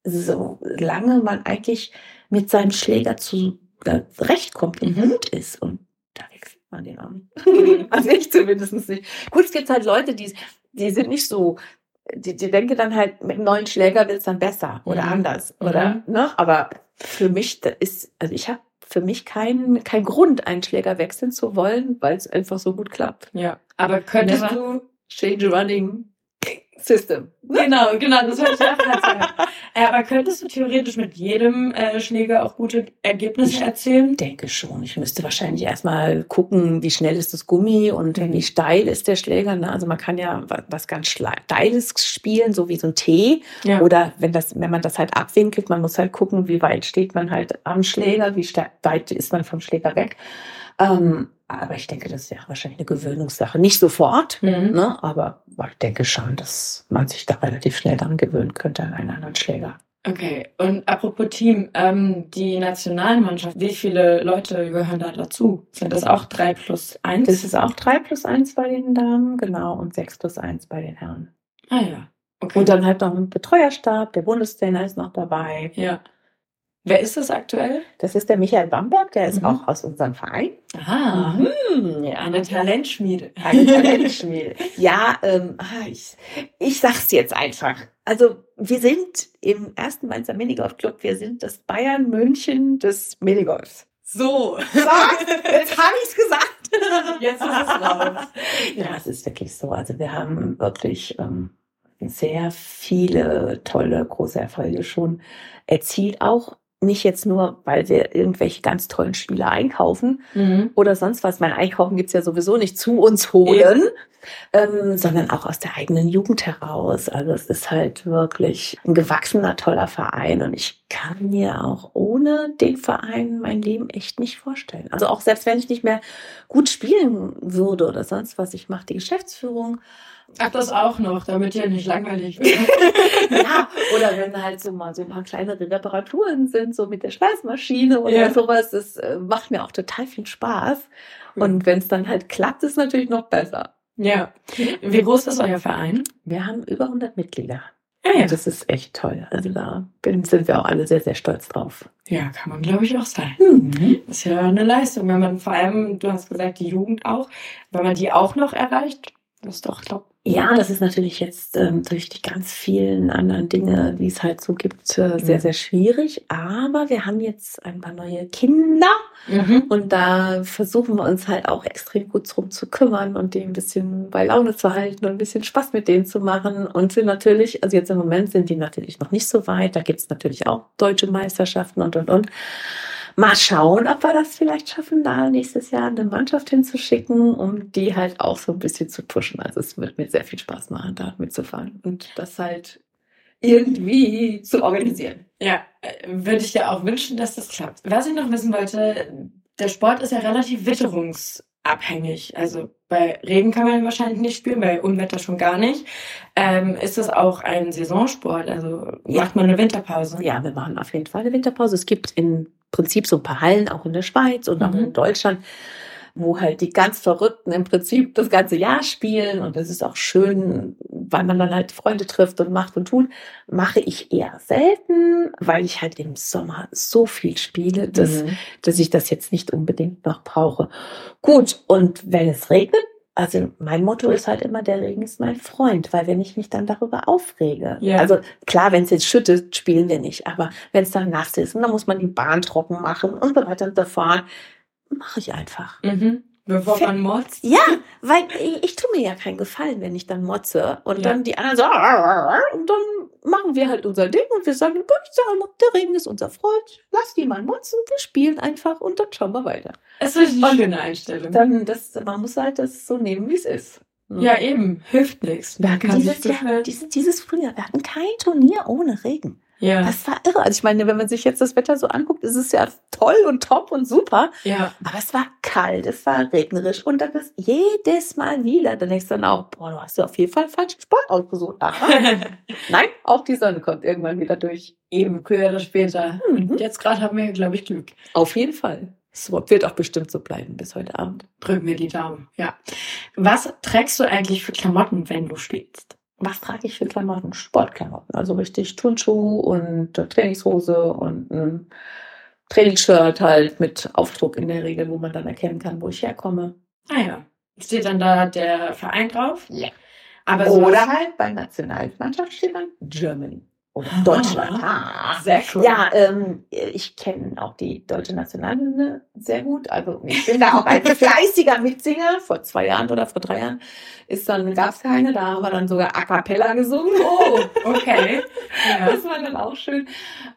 solange man eigentlich mit seinem Schläger zu äh, zurechtkommt und Mhm. gut ist und da wechselt man den nicht. *laughs* also ich zumindest nicht. Gut, es gibt halt Leute, die, die sind nicht so, die, die denken dann halt, mit einem neuen Schläger wird es dann besser oder Mhm. anders. Oder, ne? Aber für mich da ist, also ich habe für mich keinen kein Grund, einen Schläger wechseln zu wollen, weil es einfach so gut klappt. Ja. Aber könntest Never. du. Change running system. Genau, genau, das wollte ich auch gerade sagen. Aber könntest du theoretisch mit jedem äh, Schläger auch gute Ergebnisse Ich erzielen? denke schon. Ich müsste wahrscheinlich erstmal gucken, wie schnell ist das Gummi und Mhm. wie steil ist der Schläger. Ne? Also man kann ja wa- was ganz Steiles spielen, so wie so ein T. Ja. Oder wenn das, wenn man das halt abwinkelt, man muss halt gucken, wie weit steht man halt am Schläger, wie weit ist man vom Schläger weg. Ähm, aber ich denke, das wäre wahrscheinlich eine Gewöhnungssache. Nicht sofort, Mhm. ne? aber ich denke schon, dass man sich da relativ schnell dran gewöhnen könnte an einen anderen Schläger. Okay, und apropos Team, ähm, die Nationalmannschaft, wie viele Leute gehören da dazu? Sind das auch drei plus eins? Das ist auch drei plus eins bei den Damen, genau, und sechs plus eins bei den Herren. ah ja. Okay. Und dann halt noch ein Betreuerstab, der Bundestrainer ist noch dabei. ja. Wer ist das aktuell? Das ist der Michael Bamberg, der ist Mhm. auch aus unserem Verein. Ah, Mhm, ja, eine Talentschmiede. Eine Talentschmiede. ja, ähm, ah, ich, ich sag's jetzt einfach. Also, wir sind im ersten Mainzer Minigolf Club, wir sind das Bayern München des Minigolfs. So. So, jetzt habe ich's gesagt. *laughs* Jetzt ist es raus. Ja, es ist wirklich so. Also wir haben wirklich ähm, sehr viele tolle, große Erfolge schon erzielt. Auch nicht jetzt nur, weil wir irgendwelche ganz tollen Spieler einkaufen Mhm. oder sonst was. Mein Einkaufen gibt's ja sowieso nicht zu uns holen, ähm, sondern auch aus der eigenen Jugend heraus. Also es ist halt wirklich ein gewachsener, toller Verein. Und ich kann mir auch ohne den Verein mein Leben echt nicht vorstellen. Also auch selbst wenn ich nicht mehr gut spielen würde oder sonst was, ich mache die Geschäftsführung. Ach, das auch noch, damit ihr nicht langweilig *laughs* wird. Ja, oder wenn halt so mal so ein paar kleinere Reparaturen sind, so mit der Schweißmaschine oder Ja. sowas, das äh, macht mir auch total viel Spaß. Und wenn es dann halt klappt, ist natürlich noch besser. ja. Wie groß ist euer Verein? Wir haben über 100 Mitglieder. Ah, ja. Das ist echt toll. Also da sind wir auch alle sehr, sehr stolz drauf. ja, kann man glaube ich auch sein. Mhm. Das ist ja eine Leistung, wenn man vor allem, du hast gesagt, die Jugend auch, wenn man die auch noch erreicht, das ist doch, glaub, Ja, das ist natürlich jetzt ähm, durch die ganz vielen anderen Dinge, die es halt so gibt, äh, sehr, Mhm. sehr schwierig. Aber wir haben jetzt ein paar neue Kinder Mhm. und da versuchen wir uns halt auch extrem gut drum zu kümmern und die ein bisschen bei Laune zu halten und ein bisschen Spaß mit denen zu machen. Und sind natürlich, also jetzt im Moment sind die natürlich noch nicht so weit. Da gibt es natürlich auch deutsche Meisterschaften und und und. Mal schauen, ob wir das vielleicht schaffen, da nächstes Jahr eine Mannschaft hinzuschicken, um die halt auch so ein bisschen zu pushen. Also es wird mir sehr viel Spaß machen, da mitzufahren und das halt irgendwie zu organisieren. Ja, äh, würde ich dir auch wünschen, dass das klappt. Was ich noch wissen wollte, der Sport ist ja relativ witterungsabhängig. Also bei Regen kann man wahrscheinlich nicht spielen, bei Unwetter schon gar nicht. Ähm, ist das auch ein Saisonsport? Also Ja. macht man eine Winterpause? Ja, wir machen auf jeden Fall eine Winterpause. Es gibt im Prinzip so ein paar Hallen, auch in der Schweiz und auch Mhm. in Deutschland, wo halt die ganz Verrückten im Prinzip das ganze Jahr spielen. Und das ist auch schön, weil man dann halt Freunde trifft und macht und tut. Mache ich eher selten, weil ich halt im Sommer so viel spiele, dass, Mhm. dass ich das jetzt nicht unbedingt noch brauche. Gut, und wenn es regnet, also mein Motto ist halt immer, der Regen ist mein Freund, weil wenn ich mich dann darüber aufrege, Ja. also klar, wenn es jetzt schüttet, spielen wir nicht, aber wenn es dann nass ist und dann muss man die Bahn trocken machen und so weiter und so fort, mache ich einfach. Mhm. Bevor man motzt? Ja, weil ich, ich tue mir ja keinen Gefallen, wenn ich dann motze und Ja. dann die anderen so und dann machen wir halt unser Ding und wir sagen, gut, ja, der Regen ist unser Freund, lass die mal motzen, wir spielen einfach und dann schauen wir weiter. Es ist eine schöne Einstellung. Dann, das, man muss halt das so nehmen, wie es ist. ja, eben. Hilft nichts. Dieses, Jahr, dieses, dieses Frühjahr, wir hatten kein Turnier ohne Regen. Ja. Das war irre. Also ich meine, wenn man sich jetzt das Wetter so anguckt, ist es ja toll und top und super. ja. Aber es war kalt, es war regnerisch und dann ist jedes Mal wieder. Dann denkst du dann auch, boah, du hast ja auf jeden Fall falschen Sport ausgesucht. *laughs* Nein, auch die Sonne kommt irgendwann wieder durch. eben, früher später. Mhm. Jetzt gerade haben wir, glaube ich, Glück. Auf jeden Fall. Es wird auch bestimmt so bleiben bis heute Abend. Drücken wir die Daumen. Ja. Was trägst du eigentlich für Klamotten, wenn du spielst? Was trage ich für Klamotten? Sportklamotten. Also richtig Turnschuh und äh, Trainingshose und ein Trainingsshirt halt mit Aufdruck in der Regel, wo man dann erkennen kann, wo ich herkomme. Ah ja. Steht dann da der Verein drauf? Ja. Aber Oder halt bei Nationalmannschaft steht dann Germany oder *laughs* Deutschland. Ah. Sehr cool. Ja, ähm, ich kenne auch die deutsche Nationalhymne sehr gut. Also ich bin da auch ein *laughs* fleißiger Mitsinger. Vor zwei Jahren oder vor drei Jahren ist dann gab's keine. Da haben wir dann sogar a cappella gesungen. Oh, okay. *laughs* Ja. Das war dann auch schön.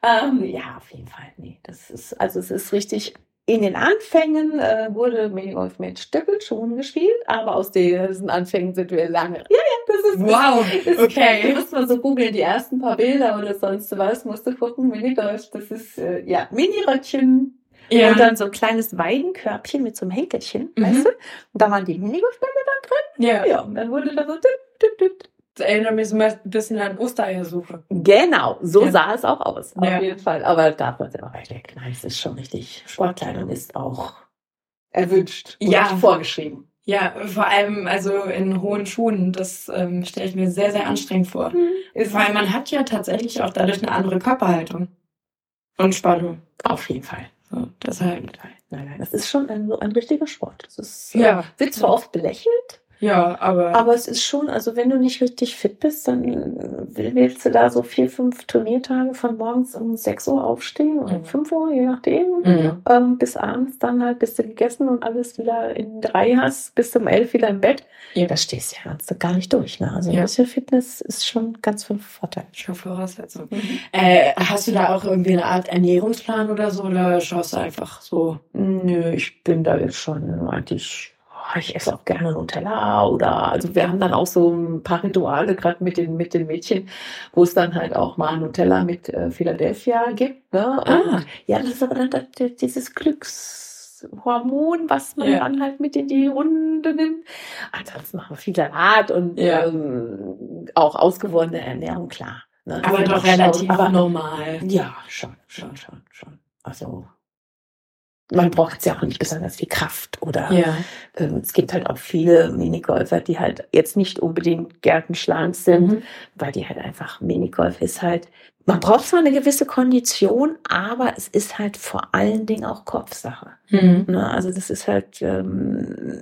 Ähm, ja, auf jeden Fall. Nee, das ist also es ist richtig. In den Anfängen äh, wurde Minigolf mit Stöckelschuhen gespielt, aber aus diesen Anfängen sind wir lange. Ja, ja, das ist Wow, ist, okay. Muss man so googeln, die ersten paar Bilder oder sonst was, musst du gucken, Minigolf, das ist, äh, ja, Miniröckchen Ja. und dann so ein kleines Weidenkörbchen mit so einem Henkelchen, Mhm. weißt du? Und da waren die Minigolfbälle dann ja. drin. Ja, und dann wurde da so, düpp, düpp, düpp. Das erinnert mich so ein bisschen an Ostereiersuche. Genau, so Ja. sah es auch aus, Ja. auf jeden Fall. Aber da wird immer weit weg. Nein, es ist schon richtig, Sportkleidung ist auch erwünscht Ja. vorgeschrieben. Ja, vor allem also in hohen Schuhen, das ähm, stelle ich mir sehr, sehr anstrengend vor. Ist Weil man hat ja tatsächlich auch dadurch eine andere Körperhaltung und Spannung. auf jeden Fall. So, Auf deshalb. jeden Fall. Nein, nein, das ist schon ein, ein richtiger Sport. Das ist, Ja. äh, wird zwar oft belächelt, Ja, aber, aber es ist schon, also wenn du nicht richtig fit bist, dann äh, willst du da so vier, fünf Turniertage von morgens um 6 Uhr aufstehen oder Mhm. 5 Uhr, je nachdem. Mhm. Ähm, bis abends dann halt, bis du gegessen und alles wieder in drei hast, bis um elf wieder im Bett. Ja. Da stehst du ja ganz, gar nicht durch. Ne? Also ein Ja. bisschen Fitness ist schon ganz von Vorteil. schon Voraussetzung. Äh, hast du da auch irgendwie eine Art Ernährungsplan oder so oder schaust du einfach so? Nö, ich bin da jetzt schon eigentlich, oh, ich esse auch gerne Nutella oder, also wir haben dann auch so ein paar Rituale, gerade mit den, mit den Mädchen, wo es dann halt auch mal Nutella mit äh, Philadelphia gibt. Ne? Ah. Ja, das ist aber dann das, dieses Glückshormon, was man Ja. dann halt mit in die Runde nimmt. Ansonsten machen wir viel Salat und Ja. ähm, auch ausgewogene Ernährung, klar. Ne? Aber doch relativ aber, normal. ja, schon, schon, schon, schon. Also man braucht jetzt ja auch nicht besonders viel Kraft oder Ja. ähm, es gibt halt auch viele Minigolfer, die halt jetzt nicht unbedingt gärtenschlank sind, Mhm. weil die halt einfach Minigolf ist halt. Man braucht zwar eine gewisse Kondition, aber es ist halt vor allen Dingen auch Kopfsache. Mhm. Ne? Also das ist halt, ähm,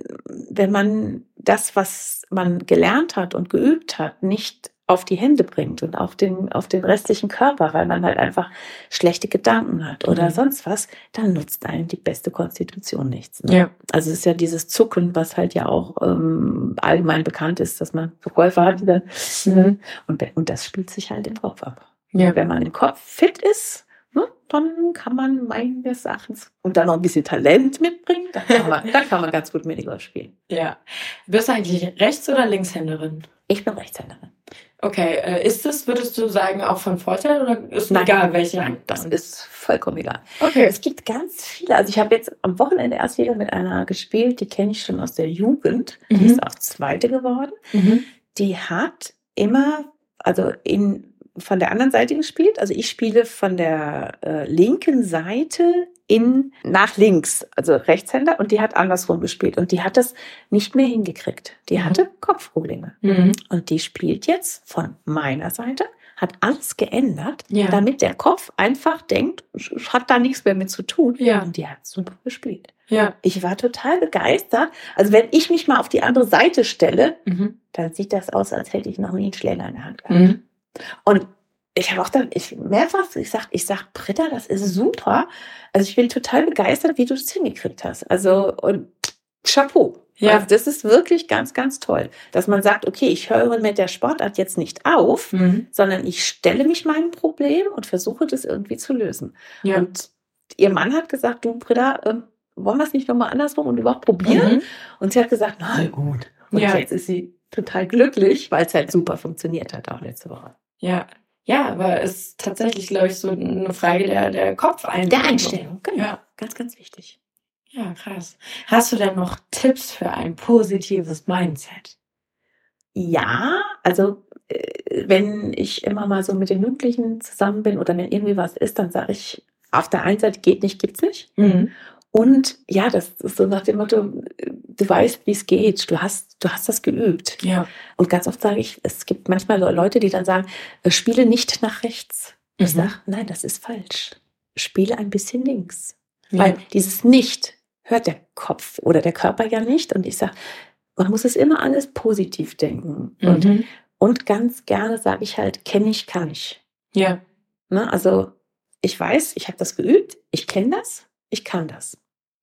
wenn man das, was man gelernt hat und geübt hat, nicht auf die Hände bringt und auf den, auf den restlichen Körper, weil man halt einfach schlechte Gedanken hat oder Mhm. sonst was, dann nutzt einem die beste Konstitution nichts. Ne? Ja. Also es ist ja dieses Zucken, was halt ja auch ähm, allgemein bekannt ist, dass man Verkäufer hat, die dann, Mhm. und, und das spielt sich halt im Kopf ab. Ja. Wenn man im Kopf fit ist, ne, dann kann man meines Erachtens und dann noch ein bisschen Talent mitbringen, dann kann man, dann kann man ganz gut Minigolf spielen. Ja. Bist du eigentlich Rechts- oder Linkshänderin? Ich bin Rechtshänderin. Okay, äh, ist das, würdest du sagen, auch von Vorteil oder ist Nein. egal, welche? Nein, das ist vollkommen egal. okay. Es gibt ganz viele. Also ich habe jetzt am Wochenende erst wieder mit einer gespielt, die kenne ich schon aus der Jugend. Die Mhm. ist auch Zweite geworden. Mhm. Die hat immer, also in von der anderen Seite gespielt. Also ich spiele von der äh, linken Seite in nach links, also Rechtshänder, und die hat andersrum gespielt. Und die hat das nicht mehr hingekriegt. Die Mhm. hatte Kopfprobleme. Mhm. Und die spielt jetzt von meiner Seite, hat alles geändert, Ja. damit der Kopf einfach denkt, hat da nichts mehr mit zu tun. Ja. Und die hat super gespielt. Ja. Ich war total begeistert. Also wenn ich mich mal auf die andere Seite stelle, Mhm. dann sieht das aus, als hätte ich noch nie einen Schläger in der Hand gehabt. Mhm. Und ich habe auch dann, ich mehrfach, ich sag, ich sag, Britta, das ist super. Also ich bin total begeistert, wie du das hingekriegt hast. Also und Chapeau. Ja. Also das ist wirklich ganz, ganz toll, dass man sagt, okay, ich höre mit der Sportart jetzt nicht auf, Mhm. sondern ich stelle mich meinem Problem und versuche das irgendwie zu lösen. Ja. Und ihr Mann hat gesagt, du Britta, ähm, wollen wir es nicht nochmal andersrum und überhaupt probieren? Mhm. Und sie hat gesagt, na gut. Und Ja. jetzt ist sie total glücklich, weil es halt super funktioniert hat auch letzte Woche. Ja. Ja, aber es ist tatsächlich, glaube ich, so eine Frage der, der Kopfeinstellung. genau. Ja. Ganz, ganz wichtig. Ja, krass. Hast du denn noch Tipps für ein positives Mindset? Ja, also äh, wenn ich immer mal so mit den Jugendlichen zusammen bin oder wenn irgendwie was ist, dann sage ich, auf der einen Seite geht nicht, gibt's nicht. Mhm. Und ja, das ist so nach dem Motto, du weißt, wie es geht, du hast, du hast das geübt. Ja. Und ganz oft sage ich, es gibt manchmal Leute, die dann sagen, äh, spiele nicht nach rechts. Ich Mhm. sage, nein, das ist falsch. Spiele ein bisschen links. Ja. Weil dieses Nicht hört der Kopf oder der Körper ja nicht. Und ich sage, man muss es immer alles positiv denken. Und, Mhm. und ganz gerne sage ich halt, kenne ich, kann ich. Ja. Ne? Also ich weiß, ich habe das geübt, ich kenne das, ich kann das.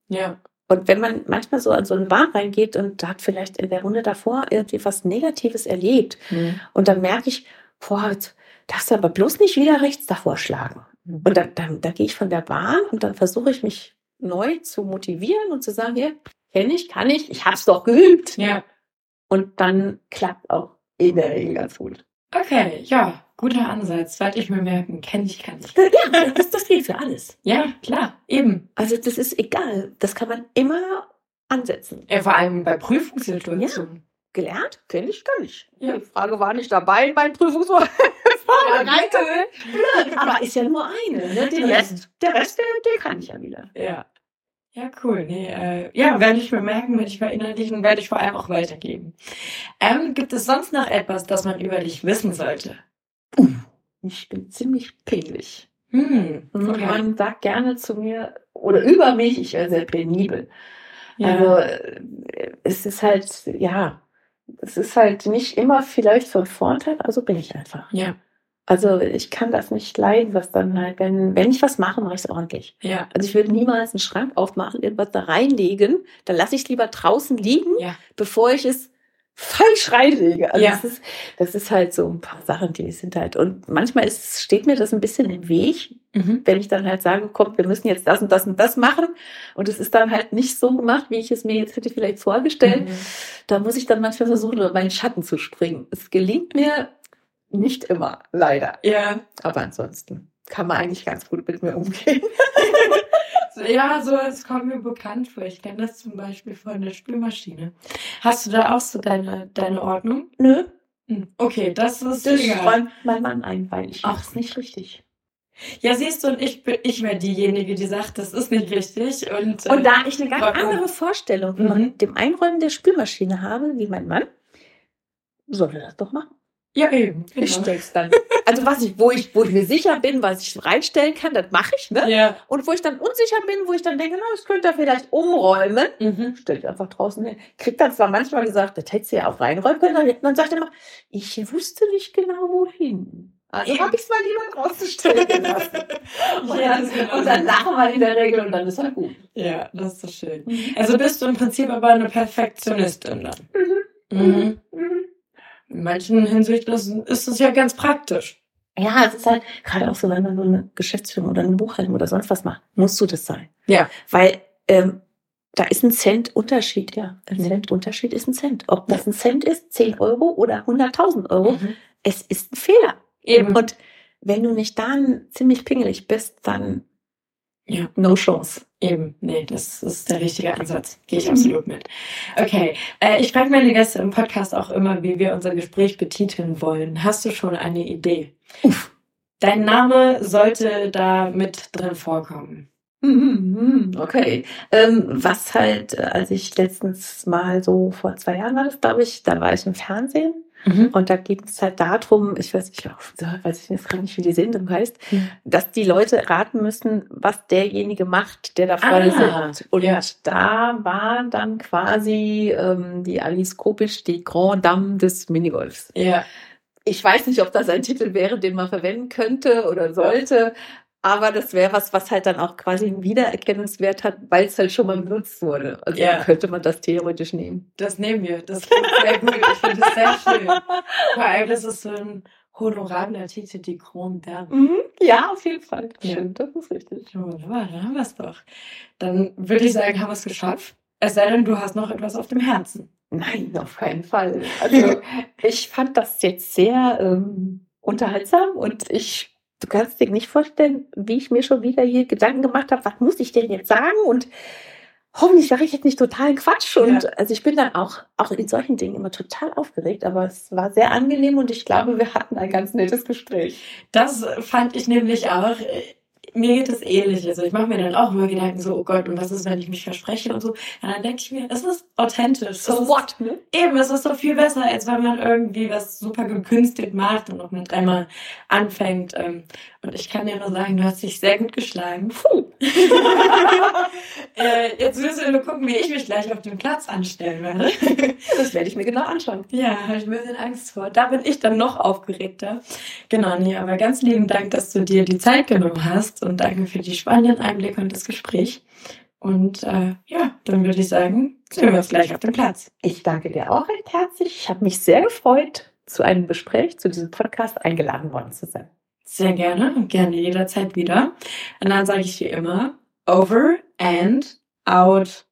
Ja. Und wenn man manchmal so an so einen Bar reingeht und hat vielleicht in der Runde davor irgendwie was Negatives erlebt Mhm. und dann merke ich, boah, jetzt darfst du aber bloß nicht wieder rechts davor schlagen. Und dann, dann, dann gehe ich von der Bahn und dann versuche ich mich neu zu motivieren und zu sagen, ja, kenne ich, kann ich, ich habe es doch geübt. Ja. Und dann klappt auch in der Regel ganz gut. Okay, ja, guter Ansatz. Werde ich mir merken. Kenn ich, kann ich. Ja, das, das geht für alles. Ja, klar, eben. Also das ist egal. Das kann man immer ansetzen. Ja, vor allem bei Prüfungssituationen. Gelernt? Kenne ich, kann ich. Ja. Die Frage war nicht dabei in meinem Prüfungsvorbereitung. Aber ist ja nur eine. Ne? Den Rest, der Rest, der, der kann ich ja wieder. Ja. Ja, cool. Nee, äh, ja, werde ich mir merken, werde ich verinnerlichen, werde ich vor allem auch weitergeben. Ähm, gibt es sonst noch etwas, das man über dich wissen sollte? Ich bin ziemlich pingelig. Hm, okay. Man sagt gerne zu mir oder über mich, ich wäre sehr penibel. Ja. Also äh, es ist halt, ja, es ist halt nicht immer vielleicht von Vorteil, also bin ich einfach. ja, Also ich kann das nicht leiden, was dann halt, wenn, wenn ich was mache, mache ich es ordentlich. ja, Also ich würde niemals einen Schrank aufmachen, irgendwas da reinlegen. Dann lasse ich es lieber draußen liegen, ja, bevor ich es falsch reinlege. Also Ja. das, ist, das ist halt so ein paar Sachen, die sind halt. Und manchmal ist, steht mir das ein bisschen im Weg, mhm. wenn ich dann halt sage, komm, wir müssen jetzt das und das und das machen. Und es ist dann halt nicht so gemacht, wie ich es mir jetzt hätte vielleicht vorgestellt. Mhm. Da muss ich dann manchmal versuchen, über meinen Schatten zu springen. Es gelingt mir nicht immer, leider. Ja, Aber ansonsten kann man eigentlich ganz gut mit mir umgehen. *laughs* ja, so, es kommt mir bekannt vor. Ich kenne das zum Beispiel von der Spülmaschine. Hast du da auch so deine, deine Ordnung? Nö, Hm, Okay, das ist das egal. räumt mein Mann ein, weil ich Ach. mach's nicht richtig. Ja, siehst du, und ich bin, ich wäre diejenige, die sagt, das ist nicht richtig. Und, äh, Und da ich eine ganz man- andere Vorstellung Mhm. von dem Einräumen der Spülmaschine habe, wie mein Mann, soll er das doch machen. Ja, eben. Ich Genau. stell's dann. Also was ich, wo ich, wo ich mir sicher bin, was ich reinstellen kann, das mache ich, ne? Ja. Und wo ich dann unsicher bin, wo ich dann denke, na, das könnte er vielleicht umräumen, Mhm. stelle ich einfach draußen hin. Kriegt dann zwar manchmal gesagt, das hättest du ja auch reinräumen können, aber man sagt immer, ich wusste nicht genau wohin. Also Eben. habe ich es mal lieber rauszustellen gelassen. *laughs* Und, Ja, dann, genau und dann lachen wir in der Regel und dann ist halt gut. Ja, das ist so schön. Also bist du im Prinzip aber eine Perfektionistin dann. Mhm. Mhm. Mhm. In manchen Hinsichten ist, es ja ganz praktisch. Ja, es ist halt gerade auch so, wenn man so eine Geschäftsführung oder eine Buchhaltung oder sonst was macht, musst du das sein. Ja. Weil ähm, da ist ein Cent Unterschied, ja. Ein Mhm. Cent Unterschied ist ein Cent. Ob das ein Cent ist, 10 Euro oder 100.000 Euro, Mhm. es ist ein Fehler. Eben. Und wenn du nicht dann ziemlich pingelig bist, dann Ja. no chance. Eben, nee, das ist der richtige Ansatz. Gehe ich absolut mit. Okay, äh, ich frage meine Gäste im Podcast auch immer, wie wir unser Gespräch betiteln wollen. Hast du schon eine Idee? Dein Name sollte da mit drin vorkommen. *laughs* Okay. Ähm, was halt, äh, als ich letztens mal so vor zwei Jahren war das, glaube ich, da war ich im Fernsehen Mhm. und da geht es halt darum, ich weiß nicht, weiß ich jetzt gar nicht, wie die Sendung heißt, Mhm. dass die Leute raten müssen, was derjenige macht, der da vorne Ah, sitzt. Und ja. da war dann quasi ähm, die Alice Kopisch, die Grand Dame des Minigolfs. Ja, Ich weiß nicht, ob das ein Titel wäre, den man verwenden könnte oder sollte. Aber das wäre was, was halt dann auch quasi einen Wiedererkennungswert hat, weil es halt schon mal benutzt wurde. Also Ja. könnte man das theoretisch nehmen. das nehmen wir. Das klingt sehr gut. Ich finde das sehr schön. *laughs* Vor allem, das ist so ein honorabler Titel, die Grand Dame. Mhm. Ja, auf jeden Fall. Ja. Stimmt, das ist richtig. Wunderbar, dann haben wir es doch. Dann würde ich sagen, haben wir es geschafft. Es sei denn, du hast noch etwas auf dem Herzen. Nein, auf keinen Fall. Also *laughs* ich fand das jetzt sehr ähm, unterhaltsam und ich, du kannst dir nicht vorstellen, wie ich mir schon wieder hier Gedanken gemacht habe, was muss ich denn jetzt sagen und hoffentlich sage ich jetzt nicht totalen Quatsch und Ja. also ich bin dann auch, auch in solchen Dingen immer total aufgeregt, aber es war sehr angenehm und ich glaube, wir hatten ein ganz nettes Gespräch. Das fand ich nämlich auch. Mir geht es ähnlich. Also ich mache mir dann auch immer Gedanken so, oh Gott, und was ist, wenn ich mich verspreche und so. Und dann denke ich mir, es ist authentisch. Ist, what? Ne? Eben, es ist doch viel besser, als wenn man irgendwie was super gekünstelt macht und noch mit einmal anfängt. ähm, Und ich kann dir nur sagen, du hast dich sehr gut geschlagen. Puh. *laughs* äh, jetzt müssen wir nur gucken, wie ich mich gleich auf dem Platz anstellen werde. *laughs* Das werde ich mir genau anschauen. Ja, habe ich ein bisschen Angst vor. Da bin ich dann noch aufgeregter. Genau, nee, aber ganz lieben Dank, dass du dir die Zeit genommen hast und danke für die spannenden Einblicke und das Gespräch. Und äh, ja, dann würde ich sagen, sehen wir uns gleich auf dem Platz. Ich danke dir auch recht herzlich. Ich habe mich sehr gefreut, zu einem Gespräch, zu diesem Podcast eingeladen worden zu sein. Sehr gerne gerne jederzeit wieder. Und dann sage ich wie immer, over and out.